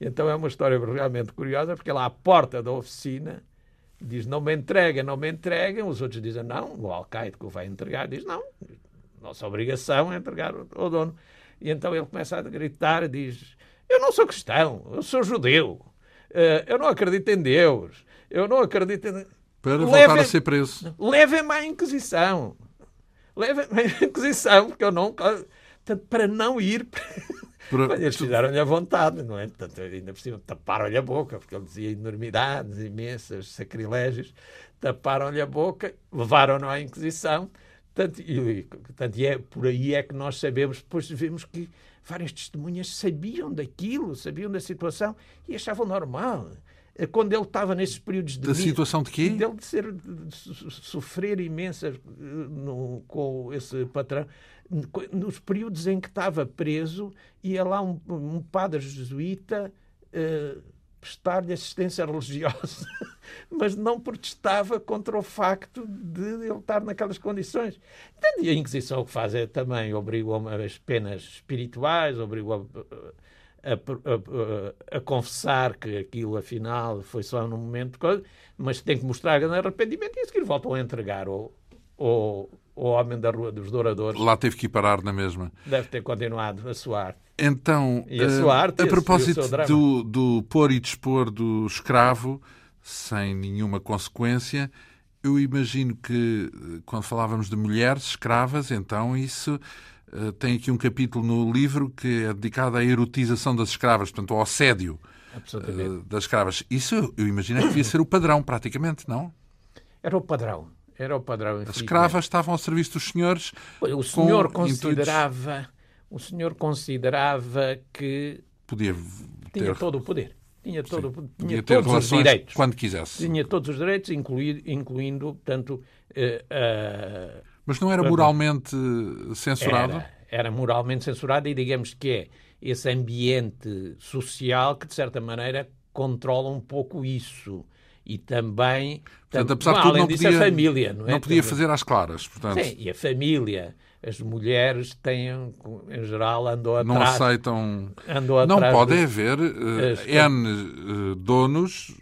Então é uma história realmente curiosa, porque lá à porta da oficina diz não me entrega, não me entregam, os outros dizem não, o alcaide que o vai entregar diz não, nossa obrigação é entregar ao dono. E então ele começa a gritar, diz eu não sou cristão, eu sou judeu, eh, eu não acredito em Deus, eu não acredito em... Para levem, voltar a ser preso. Levem-me à Inquisição. Levem-me à Inquisição, porque eu não... Para não ir... Para... Eles fizeram-lhe a vontade, não é? Portanto, ainda por cima taparam-lhe a boca, porque ele dizia enormidades imensas, sacrilégios, taparam-lhe a boca, levaram-no à Inquisição. Portanto, e, portanto, e é, por aí é que nós sabemos, depois vemos que várias testemunhas sabiam daquilo, sabiam da situação e achavam normal quando ele estava nesses períodos de da situação de quê? Dele de ser de sofrer imensas eh, no, com esse patrão nos períodos em que estava preso, ia lá um, um padre jesuíta uh, prestar-lhe assistência religiosa, mas não protestava contra o facto de ele estar naquelas condições. E a Inquisição o que faz é também obrigou as penas espirituais, obrigou a, a, a, a, confessar que aquilo afinal foi só num momento coisa, mas tem que mostrar grande arrependimento e a seguir voltam a entregar o, o, homem da Rua dos Douradores. Lá teve que ir parar na mesma. Deve ter continuado a suar. Então, e a, sua arte, a propósito do, do pôr e dispor do escravo, sem nenhuma consequência, eu imagino que quando falávamos de mulheres escravas, então isso tem aqui um capítulo no livro que é dedicado à erotização das escravas, portanto, ao assédio uh, das escravas. Isso eu imagino que devia ser o padrão, praticamente, não? Era o padrão. Era o padrão. As escravas estavam ao serviço dos senhores. O senhor considerava, intuitos... o senhor considerava que podia ter... tinha todo o poder. Tinha, todo, Sim, tinha todos os direitos. Quando quisesse. Tinha todos os direitos, incluindo, incluindo tanto. Uh, Mas não era moralmente censurado? Era, era moralmente censurado e digamos que é esse ambiente social que, de certa maneira, controla um pouco isso e também, portanto, apesar de tudo, além não disso, podia, a família, não é? Não podia fazer às claras, portanto. Sim, e a família, as mulheres têm, em geral, andam atrás. Não aceitam. Andam atrás não pode de, haver uh, N uh, donos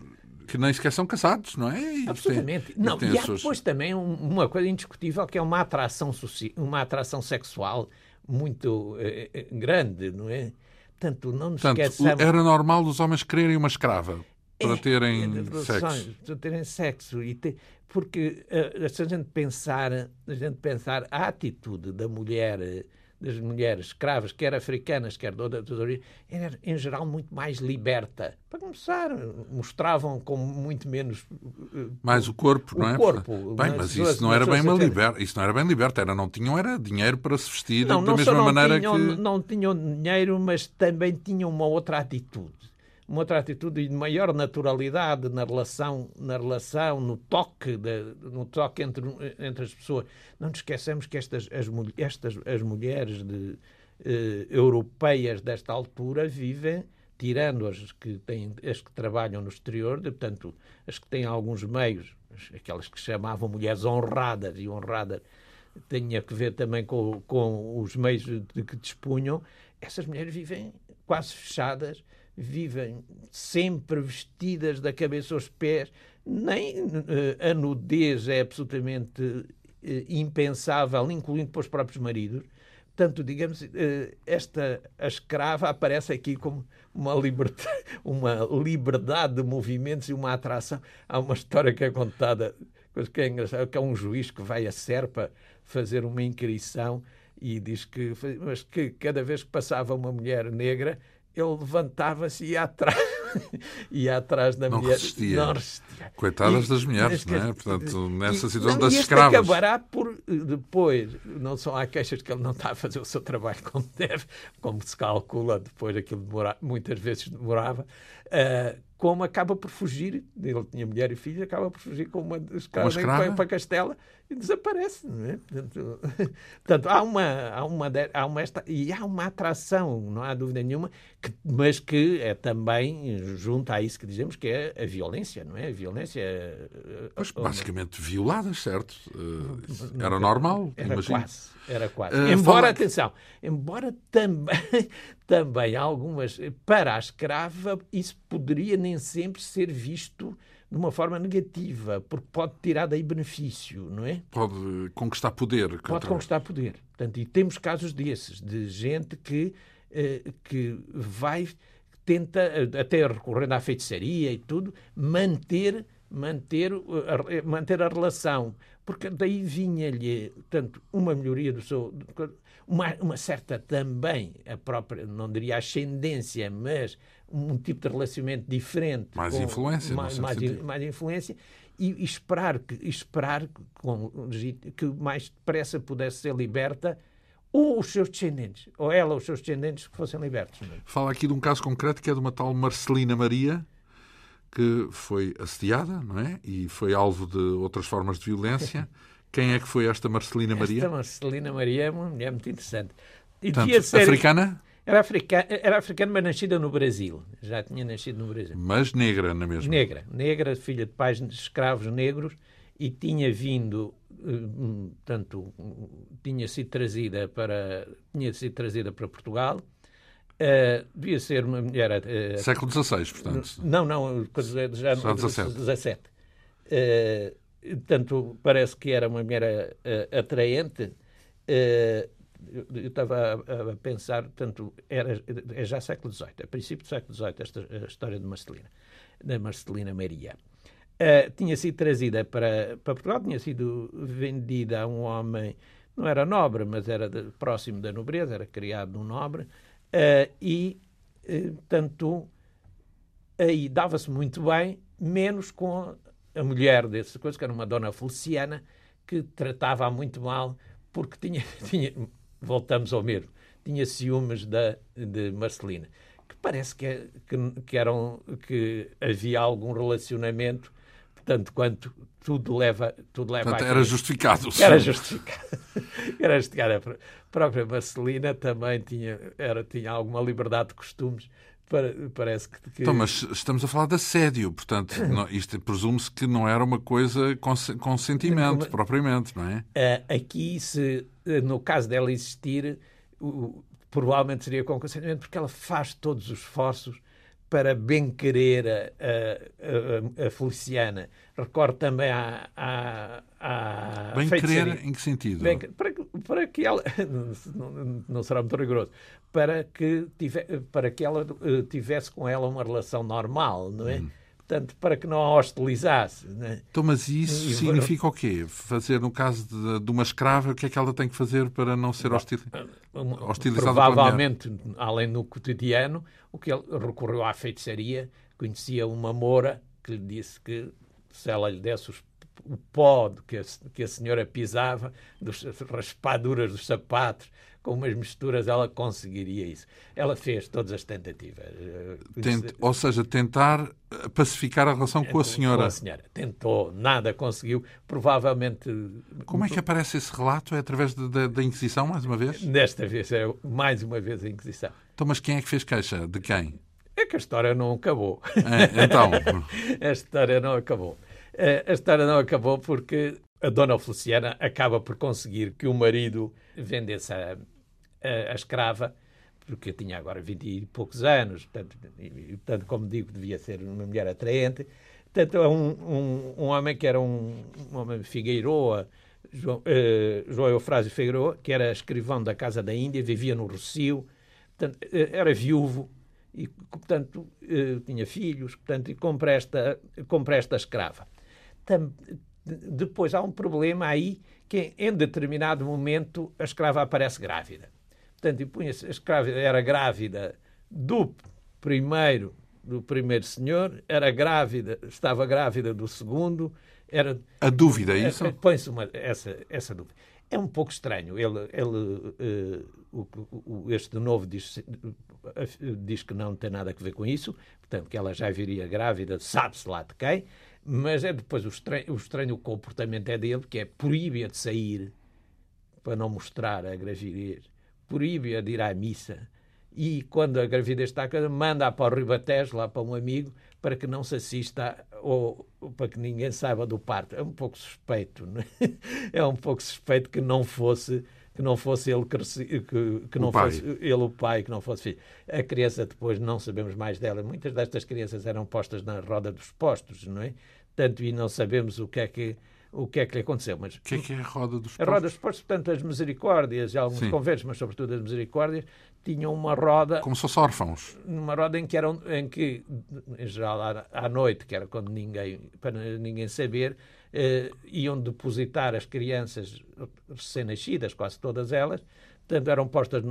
que nem sequer são casados, não é? E Absolutamente. Tem, não, e, há suas... depois também uma coisa indiscutível que é uma atração, uma atração sexual muito uh, grande, não é? Tanto não nos Portanto, esqueçamos... Era normal os homens quererem uma escrava para terem é, sexo. Para terem sexo. E te, porque uh, se a gente pensar, a gente pensar a atitude da mulher das mulheres escravas, quer africanas, quer de outras origens, era em geral muito mais liberta. Para começar, mostravam com muito menos uh, mais o corpo, o não é? Corpo, bem, mas isso não era bem uma liberta, isso não era bem liberta, era não tinham era dinheiro para se vestir não, da mesma maneira tinham, que não tinham dinheiro, mas também tinham uma outra atitude uma outra atitude de maior naturalidade na relação, na relação, no toque, de, no toque entre, entre as pessoas. Não nos esqueçamos que estas as, estas, as mulheres de, eh, europeias desta altura vivem, tirando as que, têm, as que trabalham no exterior, de, portanto, as que têm alguns meios, aquelas que chamavam mulheres honradas e honradas tinha que ver também com, com os meios de que dispunham, essas mulheres vivem quase fechadas vivem sempre vestidas da cabeça aos pés, nem uh, a nudez é absolutamente uh, impensável, incluindo para os próprios maridos. Portanto, digamos, uh, esta a escrava aparece aqui como uma liberdade, uma liberdade de movimentos e uma atração. Há uma história que é contada, que é engraçada, que é um juiz que vai a Serpa fazer uma inquirição e diz que, mas que cada vez que passava uma mulher negra, ele levantava-se e ia atrás, ia atrás da não mulher. Resistia. Não resistia. Coitadas e, das mulheres, não é? Portanto, nessa e, situação não, das e escravas. acabará por eh, depois, não são há queixas que ele não está a fazer o seu trabalho como deve, como se calcula, depois aquilo demora, muitas vezes demorava. Uh, como acaba por fugir, ele tinha mulher e filho, acaba por fugir com uma escrava, uma escrava? para Castela e desaparece. Não é? portanto, portanto, há uma, há uma, há uma esta, e há uma atração, não há dúvida nenhuma, que, mas que é também junto a isso que dizemos que é a violência, não é? A violência. Mas basicamente uma... violadas, certo? Uh, era normal, era imagino. Quase, era quase. Uh, embora, fala... atenção, embora também, também algumas, para a escrava, isso poderia nem sempre ser visto de uma forma negativa, porque pode tirar daí benefício, não é? Pode conquistar poder. Pode conquistar poder. Portanto, e temos casos desses, de gente que, eh, que vai, tenta, até recorrendo à feitiçaria e tudo, manter, manter, manter a relação. Porque daí vinha-lhe, tanto uma melhoria do seu. Uma, uma certa também, a própria, não diria ascendência, mas um tipo de relacionamento diferente. Mais com, influência. Mais, mais, mais, influência. E, e esperar, que, esperar com, que mais depressa pudesse ser liberta ou os seus descendentes, ou ela ou os seus descendentes que fossem libertos. É? Fala aqui de um caso concreto que é de uma tal Marcelina Maria, que foi assediada, não é? E foi alvo de outras formas de violência. Quem é que foi esta Marcelina Maria? Esta Marcelina Maria é uma mulher muito interessante. E Portanto, ser... africana? Era africana, era africana, mas nascida no Brasil. Já tinha nascido no Brasil. Mas negra, na mesma? Negra. Negra, filha de pais escravos negros e tinha vindo, eh, tanto, tinha sido trazida para, tinha sido trazida para Portugal. Uh, devia ser uma mulher... Uh, Século XVI, portanto. Não, não, já no XVII. Uh, portanto, parece que era uma mulher atraente. Uh, eu estava a, pensar, portanto, era, é já século XVIII, a princípio do século XVIII, esta a história de Marcelina, da Marcelina Maria. uh, tinha sido trazida para, para Portugal, tinha sido vendida a um homem, não era nobre, mas era de, próximo da nobreza, era criado num nobre, uh, e, tanto, aí dava-se muito bem, menos com a mulher dessa coisa, que era uma dona Feliciana, que tratava muito mal, porque tinha, tinha voltamos ao mesmo, tinha ciúmes da, de Marcelina. Que parece que, que, que, eram, que havia algum relacionamento, tanto quanto tudo leva, tudo leva Portanto, era justificado. Era justificado. era justificado. A própria Marcelina também tinha, era, tinha alguma liberdade de costumes parece que, que... Então, mas estamos a falar de assédio, portanto, não, isto presume-se que não era uma coisa com, com sentimento, Como... propriamente, não é? Uh, aqui, se, no caso dela existir, provavelmente seria com consentimento, porque ela faz todos os esforços para bem querer a, a, a, Feliciana. Recordo também a. a, a bem querer em que sentido? Bem, para, para que ela. Não, não será muito rigoroso. Para que, tive, para que ela eh, tivesse com ela uma relação normal, não é? Hum portanto, para que não a hostilizasse. Né? Então, mas isso e, significa o quê? Fazer, no caso de, de, uma escrava, o que é que ela tem que fazer para não ser hostil, hostilizada Provavelmente, além do cotidiano, o que ele recorreu à feitiçaria, conhecia uma moura que lhe disse que se ela lhe desse os o pó que a, que a senhora pisava, das raspaduras dos sapatos, com umas misturas, ela conseguiria isso. Ela fez todas as tentativas. Eh, ou seja, tentar pacificar a relação com a senhora. Com a senhora. Tentou, nada conseguiu. Provavelmente. Como é que aparece esse relato? É através da, da Inquisição, mais uma vez? Desta vez, é mais uma vez a Inquisição. Então, mas quem é que fez queixa? De quem? É que a história não acabou. É, então. a história não acabou. Eh, a história não acabou porque a dona Feliciana acaba por conseguir que o marido vendesse a, a, a escrava, porque tinha agora 20 e poucos anos, portanto, e, portanto, como digo, devia ser uma mulher atraente. Portanto, é um, um, um homem que era um, um homem Figueiroa, João, uh, João Eufrásio Figueiroa, que era escrivão da Casa da Índia, vivia no Rocio, portanto, uh, era viúvo e, portanto, uh, tinha filhos, portanto, e compra esta, compra esta escrava. Depois há um problema aí que em determinado momento a escrava aparece grávida. Portanto, punha-se, a escrava era grávida do primeiro do primeiro senhor, era grávida, estava grávida do segundo, era a dúvida é isso. Põe-se essa essa dúvida. É um pouco estranho. Ele, ele uh, o, o, este novo diz, diz que não tem nada a ver com isso, portanto que ela já viria grávida, sabe-se lá de quem. Mas é depois o estranho, o estranho comportamento é dele, que é proíbe-a de sair para não mostrar a gravidez, proíbe-a de ir à missa e quando a gravidez está manda-a para o Ribatejo, lá para um amigo, para que não se assista ou, para que ninguém saiba do parto. É um pouco suspeito, não é? é um pouco suspeito que não fosse que não fosse ele que, que não fosse ele o pai, que não fosse filho. A criança depois não sabemos mais dela. Muitas destas crianças eram postas na roda dos postos, não é? Tanto e não sabemos o que é que o que é que lhe aconteceu. Mas, o que é que é a roda dos postos? A roda dos postos, portanto, as misericórdias e alguns Sim. conventos, mas sobretudo as misericórdias, tinham uma roda... Como se fossem órfãos. Uma roda em que, eram, em que em geral, à noite, que era quando ninguém, para ninguém saber, eh, iam depositar as crianças recém-nascidas, quase todas elas, portanto eram postas,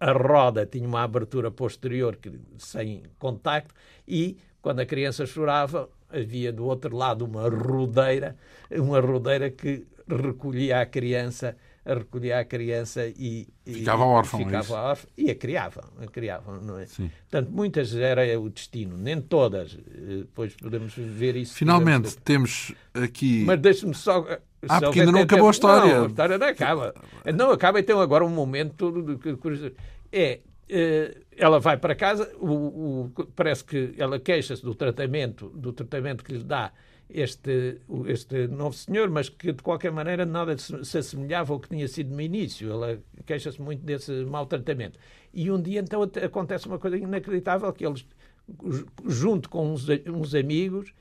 a, a, roda tinha uma abertura posterior que, sem contacto e quando a criança chorava havia do outro lado uma rodeira, uma rodeira que recolhia a criança recolhia a criança e, ficava órfã, é ficava órfã e a criavam, a criavam, não é? Sim. Portanto, muitas era o destino, nem todas. Eh, depois podemos ver isso. Finalmente temos aqui. Mas deixe-me só. Ah, porque ainda não acabou a história. Não, a história não acaba. Não acaba, então agora um momento de é eh, ela vai para casa, o, o, parece que ela queixa-se do tratamento, do tratamento que lhe dá este, este novo senhor, mas que de qualquer maneira nada se assemelhava ao que tinha sido no início. Ela queixa-se muito desse maltratamento. E um dia então acontece uma coisa inacreditável que eles, junto com uns, uns amigos,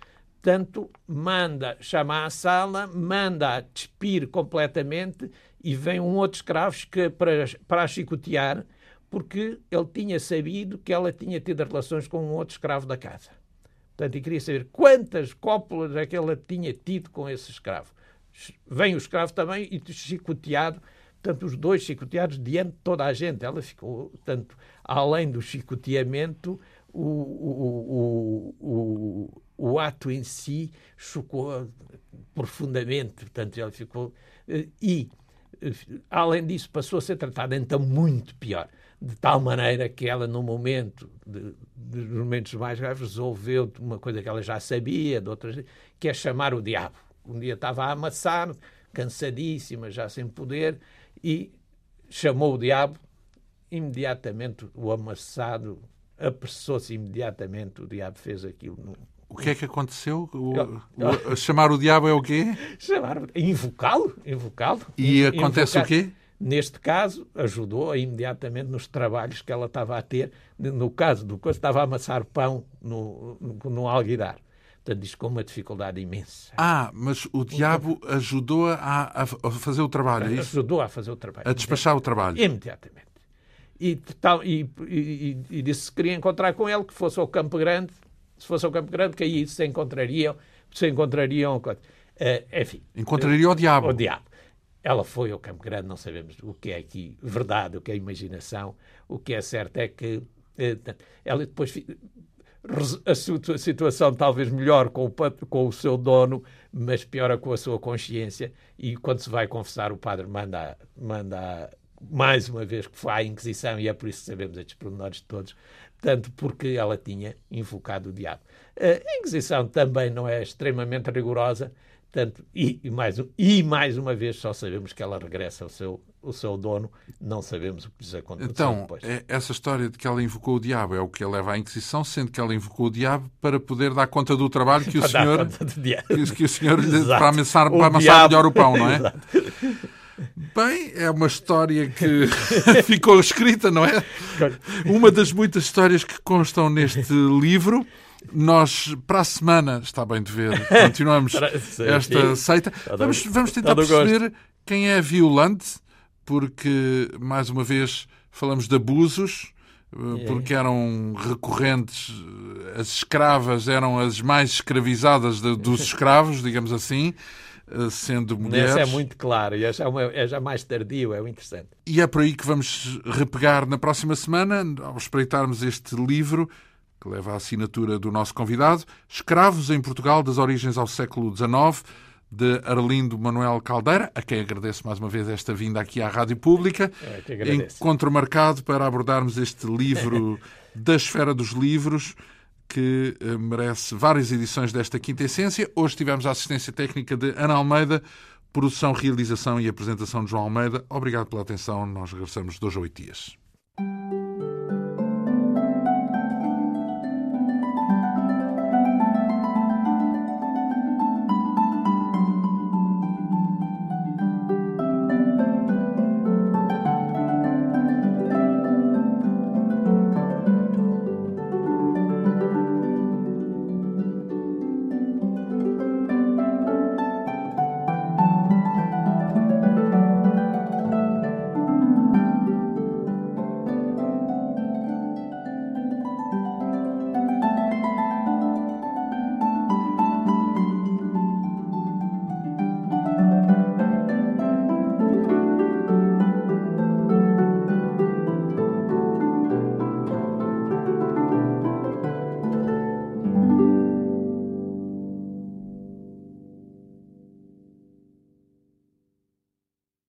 tanto manda chamar à sala, manda a despir completamente e vem um outro escravo que, para, para a chicotear, porque ele tinha sabido que ela tinha tido relações com um outro escravo da casa. Portanto, e queria saber quantas cópulas é que ela tinha tido com esse escravo. Vem o escravo também e chicoteado, portanto, os dois chicoteados diante de toda a gente. Ela ficou, portanto, além do chicoteamento, o, o, o, o, ato em si chocou profundamente. Portanto, ela ficou. Eh, e, eh, além disso, passou a ser tratada então muito pior de tal maneira que ela, no momento, de, dos momentos mais graves, resolveu uma coisa que ela já sabia, de outras, que é chamar o diabo. Um dia estava a amassar, cansadíssima, já sem poder, e chamou o diabo. Imediatamente o amassado apressou-se imediatamente, o diabo fez aquilo. No... O que é que aconteceu? O, o, chamar o diabo é o quê? Chamar, invocá-lo, invocá-lo. E acontece o quê? Neste caso, ajudou imediatamente nos trabalhos que ela estava a ter. No caso do coisa, estava a amassar pão no, no, no alguidar. Portanto, isto com uma dificuldade imensa. Ah, mas o diabo ajudou a, a fazer o trabalho, é isso? Ajudou a fazer o trabalho. A despachar o trabalho. Imediatamente. E, tal, e, e, e, disse que queria encontrar com ele, que fosse ao Campo Grande, se fosse ao Campo Grande, que aí se encontrariam, se encontrariam, uh, enfim. Encontraria o diabo. O diabo. Ela foi ao Campo Grande, não sabemos o que é aqui verdade, o que é imaginação. O que é certo é que eh, ela depois a situação talvez melhor com o, com o seu dono, mas piora com a sua consciência. E quando se vai confessar, o padre manda, manda mais uma vez que foi à Inquisição, e é por isso que sabemos estes pormenores de todos, tanto porque ela tinha invocado o diabo. A Inquisição também não é extremamente rigorosa, Portanto, e, e, mais, e mais uma vez só sabemos que ela regressa ao seu, ao seu dono, não sabemos o que lhes aconteceu então, depois. É, essa história de que ela invocou o diabo é o que a leva à Inquisição, sendo que ela invocou o diabo para poder dar conta do trabalho que o senhor, que, que, o senhor para amassar, para amassar melhor o pão, não é? Exato. Bem, é uma história que ficou escrita, não é? Uma das muitas histórias que constam neste livro. Nós, para a semana, está bem de ver, continuamos esta seita. Vamos, vamos tentar perceber quem é violante, porque, mais uma vez, falamos de abusos, eh, porque eram recorrentes, as escravas eram as mais escravizadas dos escravos, digamos assim, eh, sendo mulheres. Essa é muito claro, e é uma, é já mais tardio, é interessante. E é por aí que vamos repegar na próxima semana, ao espreitarmos este livro que leva a assinatura do nosso convidado, Escravos em Portugal das Origens ao Século XIX, de Arlindo Manuel Caldeira, a quem agradeço mais uma vez esta vinda aqui à Rádio Pública. É, Encontro marcado para abordarmos este livro da esfera dos livros, que eh, merece várias edições desta quinta essência. Hoje tivemos a assistência técnica de Ana Almeida, produção, realização e apresentação de João Almeida. Obrigado pela atenção. Nós regressamos dois a oito dias.